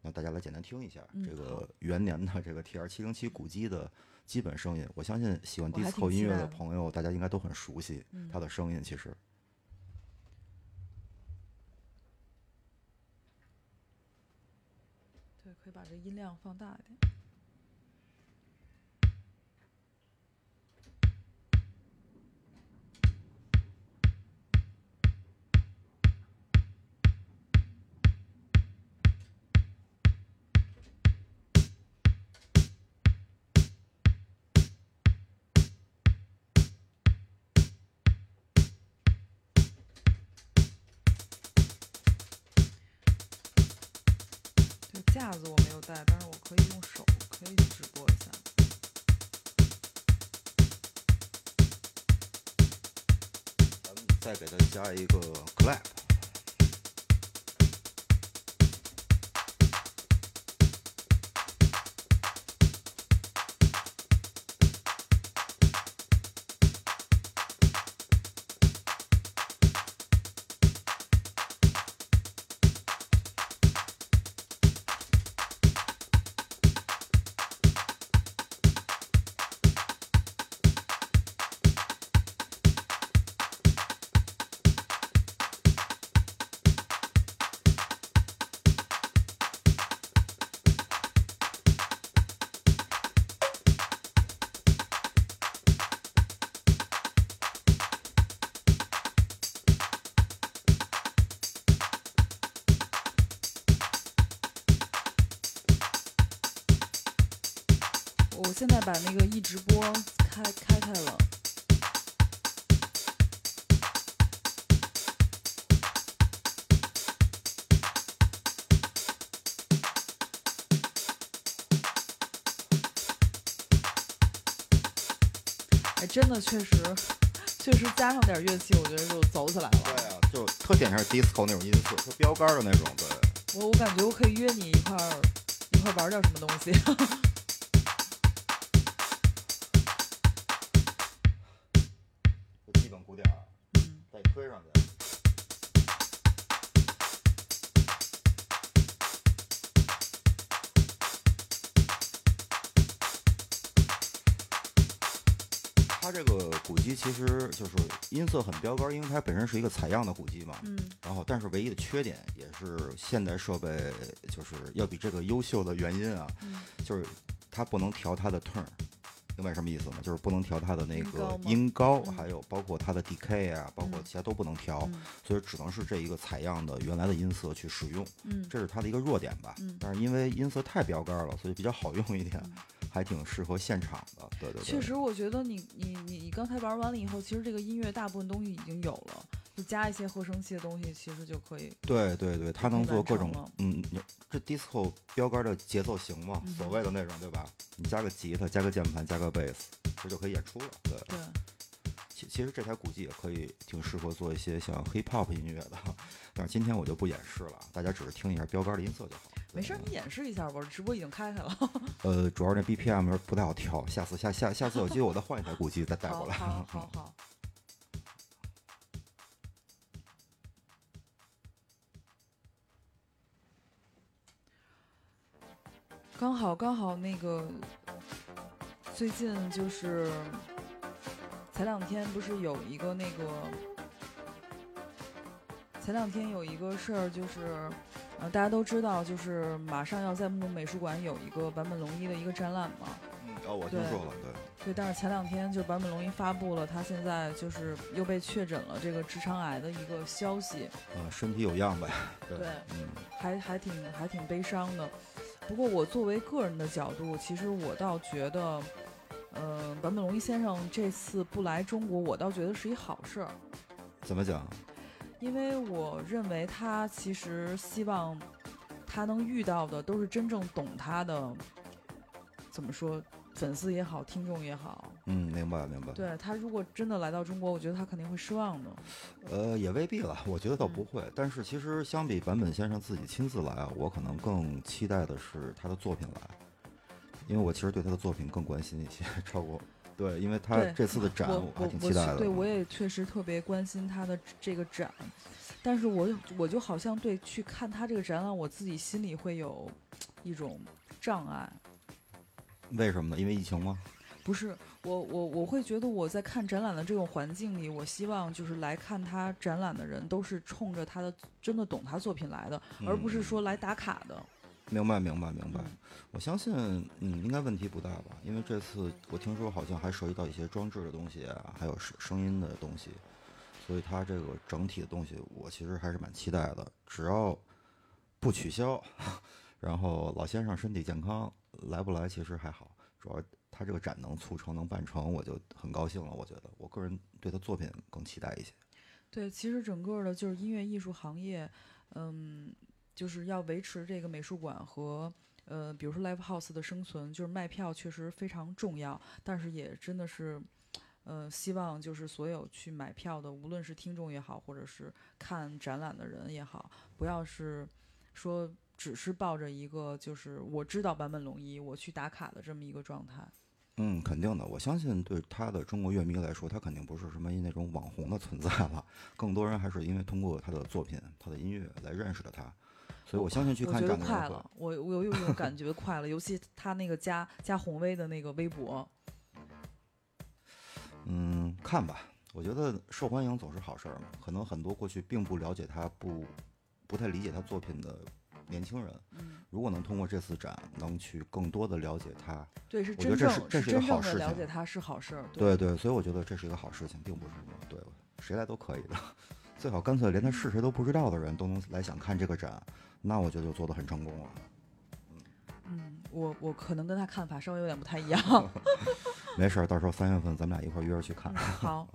那大家来简单听一下、嗯这个元年的这个 TR 七零七鼓机的基本声音，我相信喜欢我还 disco 音乐的的朋友，大家应该都很熟悉嗯它的声音。其实，对，可以把这音量放大一点。架子我没有带，但是我可以用手可以直播一下。咱们再给它加一个 clap。我现在把那个一直播开开开了。哎，真的确实，确实加上点乐器，我觉得就走起来了。对啊，就特典型 disco 那种音色，就标杆的那种。对，我我感觉我可以约你一块儿一块儿玩点什么东西。这个鼓机其实就是音色很标杆儿，因为它本身是一个采样的鼓机嘛。嗯，然后，但是唯一的缺点也是现代设备就是要比这个优秀的原因啊，嗯就是它不能调它的 turn，明白什么意思吗？就是不能调它的那个音高音高，嗯还有包括它的 decay 啊，包括嗯其他都不能调，嗯所以只能是这一个采样的原来的音色去使用，嗯这是它的一个弱点吧。嗯但是因为音色太标杆了，所以比较好用一点，嗯还挺适合现场的。对对对，确实，我觉得你你你你刚才玩完了以后，其实这个音乐大部分东西已经有了，就加一些合成器的东西，其实就可以。对对对，它能做各种嗯，你这 disco 标杆的节奏型嘛，嗯所谓的那种，对吧？你加个吉他，加个键盘，加个贝斯，这就可以演出了。对，对，其其实这台鼓机也可以挺适合做一些像 hip hop 音乐的，(laughs) 但是今天我就不演示了，大家只是听一下标杆的音色就好。对没事，你演示一下吧，直播已经开开了。(laughs) 呃，主要是那 BPM 不太好调，下次下下下次有机会我再换一台鼓机再带好过来。好好好。刚好刚好那个，最近就是前两天不是有一个那个，前两天有一个事儿就是，呃，大家都知道，就是马上要在木美术馆有一个坂本龙一的一个展览嘛。嗯，哦，我听说了，对。对，但是前两天就是坂本龙一发布了，他现在就是又被确诊了这个直肠癌的一个消息，呃，身体有恙呗。(laughs) 对，对嗯，还还挺还挺悲伤的。不过我作为个人的角度，其实我倒觉得，呃，坂本龙一先生这次不来中国，我倒觉得是一好事儿，怎么讲？因为我认为他其实希望他能遇到的都是真正懂他的，怎么说，粉丝也好，听众也好。嗯，明白明白。对他如果真的来到中国，我觉得他肯定会失望的。呃，也未必了，我觉得倒不嗯会。但是其实相比坂本先生自己亲自来啊，我可能更期待的是他的作品来，因为我其实对他的作品更关心一些，(laughs) 超过对，因为他这次的展我还我挺期待的。对我也确实特别关心他的这个展，但是我我就好像对去看他这个展览，我自己心里会有一种障碍。为什么呢？因为疫情吗？不是我我我会觉得我在看展览的这种环境里，我希望就是来看他展览的人都是冲着他的真的懂他作品来的，而不是嗯说来打卡的。明白明白明白。嗯我相信，嗯，应该问题不大吧？因为这次我听说好像还涉及到一些装置的东西啊，还有声声音的东西，所以它这个整体的东西，我其实还是蛮期待的。只要不取消，(laughs) 然后老先生身体健康，来不来其实还好，主要他这个展能促成能办成，我就很高兴了。我觉得，我个人对他作品更期待一些。对，其实整个的就是音乐艺术行业，嗯，就是要维持这个美术馆和呃，比如说 live house 的生存，就是卖票确实非常重要，但是也真的是，呃，希望就是所有去买票的，无论是听众也好，或者是看展览的人也好，不要是说只是抱着一个就是我知道坂本龙一，我去打卡的这么一个状态。嗯，肯定的。我相信对他的中国乐迷来说，他肯定不是什么那种网红的存在了，(laughs) 更多人还是因为通过他的作品、他的音乐来认识的他。所以我相信去看展的快了，我我有一种感觉快了，尤其他那个加加红威的那个微博，嗯，看吧。我觉得受欢迎总是好事儿嘛。可能很多过去并不了解他、不不太理解他作品的年轻人，嗯，如果能通过这次展，能去更多的了解他，对，是我觉得真正这是这是一个好事情了解他是好事儿，对对，所以我觉得这是一个好事情，并不是什么对谁来都可以的。(laughs) 最好干脆连他是谁都不知道的人都能来想看这个展，那我觉得就做得很成功了。嗯，我我可能跟他看法稍微有点不太一样，(laughs) 没事儿，到时候三月份咱们俩一块儿约着去看嗯。好，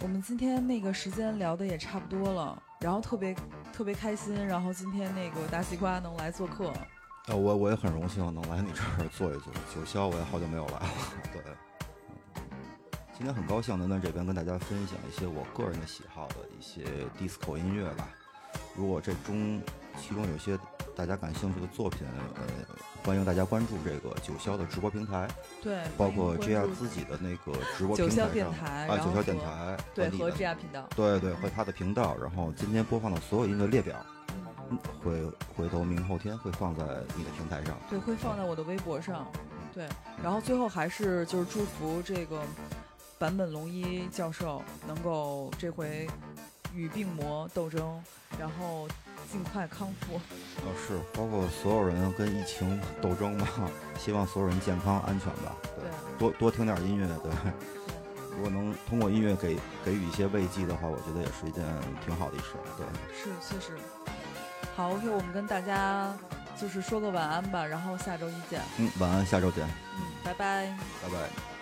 我们今天那个时间聊的也差不多了，然后特别特别开心，然后今天那个大西瓜能来做客，呃，我我也很荣幸能来你这儿坐一坐。九霄我也好久没有来了，对。今天很高兴能在这边跟大家分享一些我个人的喜好的一些 disco 音乐吧。如果这中其中有些大家感兴趣的作品，呃，欢迎大家关注这个九霄的直播平台，对，包括欢 J 迎 R 关注自己的那个直播九霄平台上电台，啊，九霄电台对和 JR 频道，对对，和他的频道，然后今天播放的所有音乐列表，嗯会回头明后天会放在你的平台上。对，会放在我的微博上。对，然后最后还是就是祝福这个坂本龙一教授能够这回与病魔斗争，然后尽快康复。呃，是，包括所有人跟疫情斗争吧，希望所有人健康安全吧。对，多多听点音乐，对。如果能通过音乐给给予一些慰藉的话，我觉得也是一件挺好的一事儿。对，是，确实。好，OK，我们跟大家就是说个晚安吧，然后下周一见。嗯，晚安，下周见，嗯，拜拜。拜拜。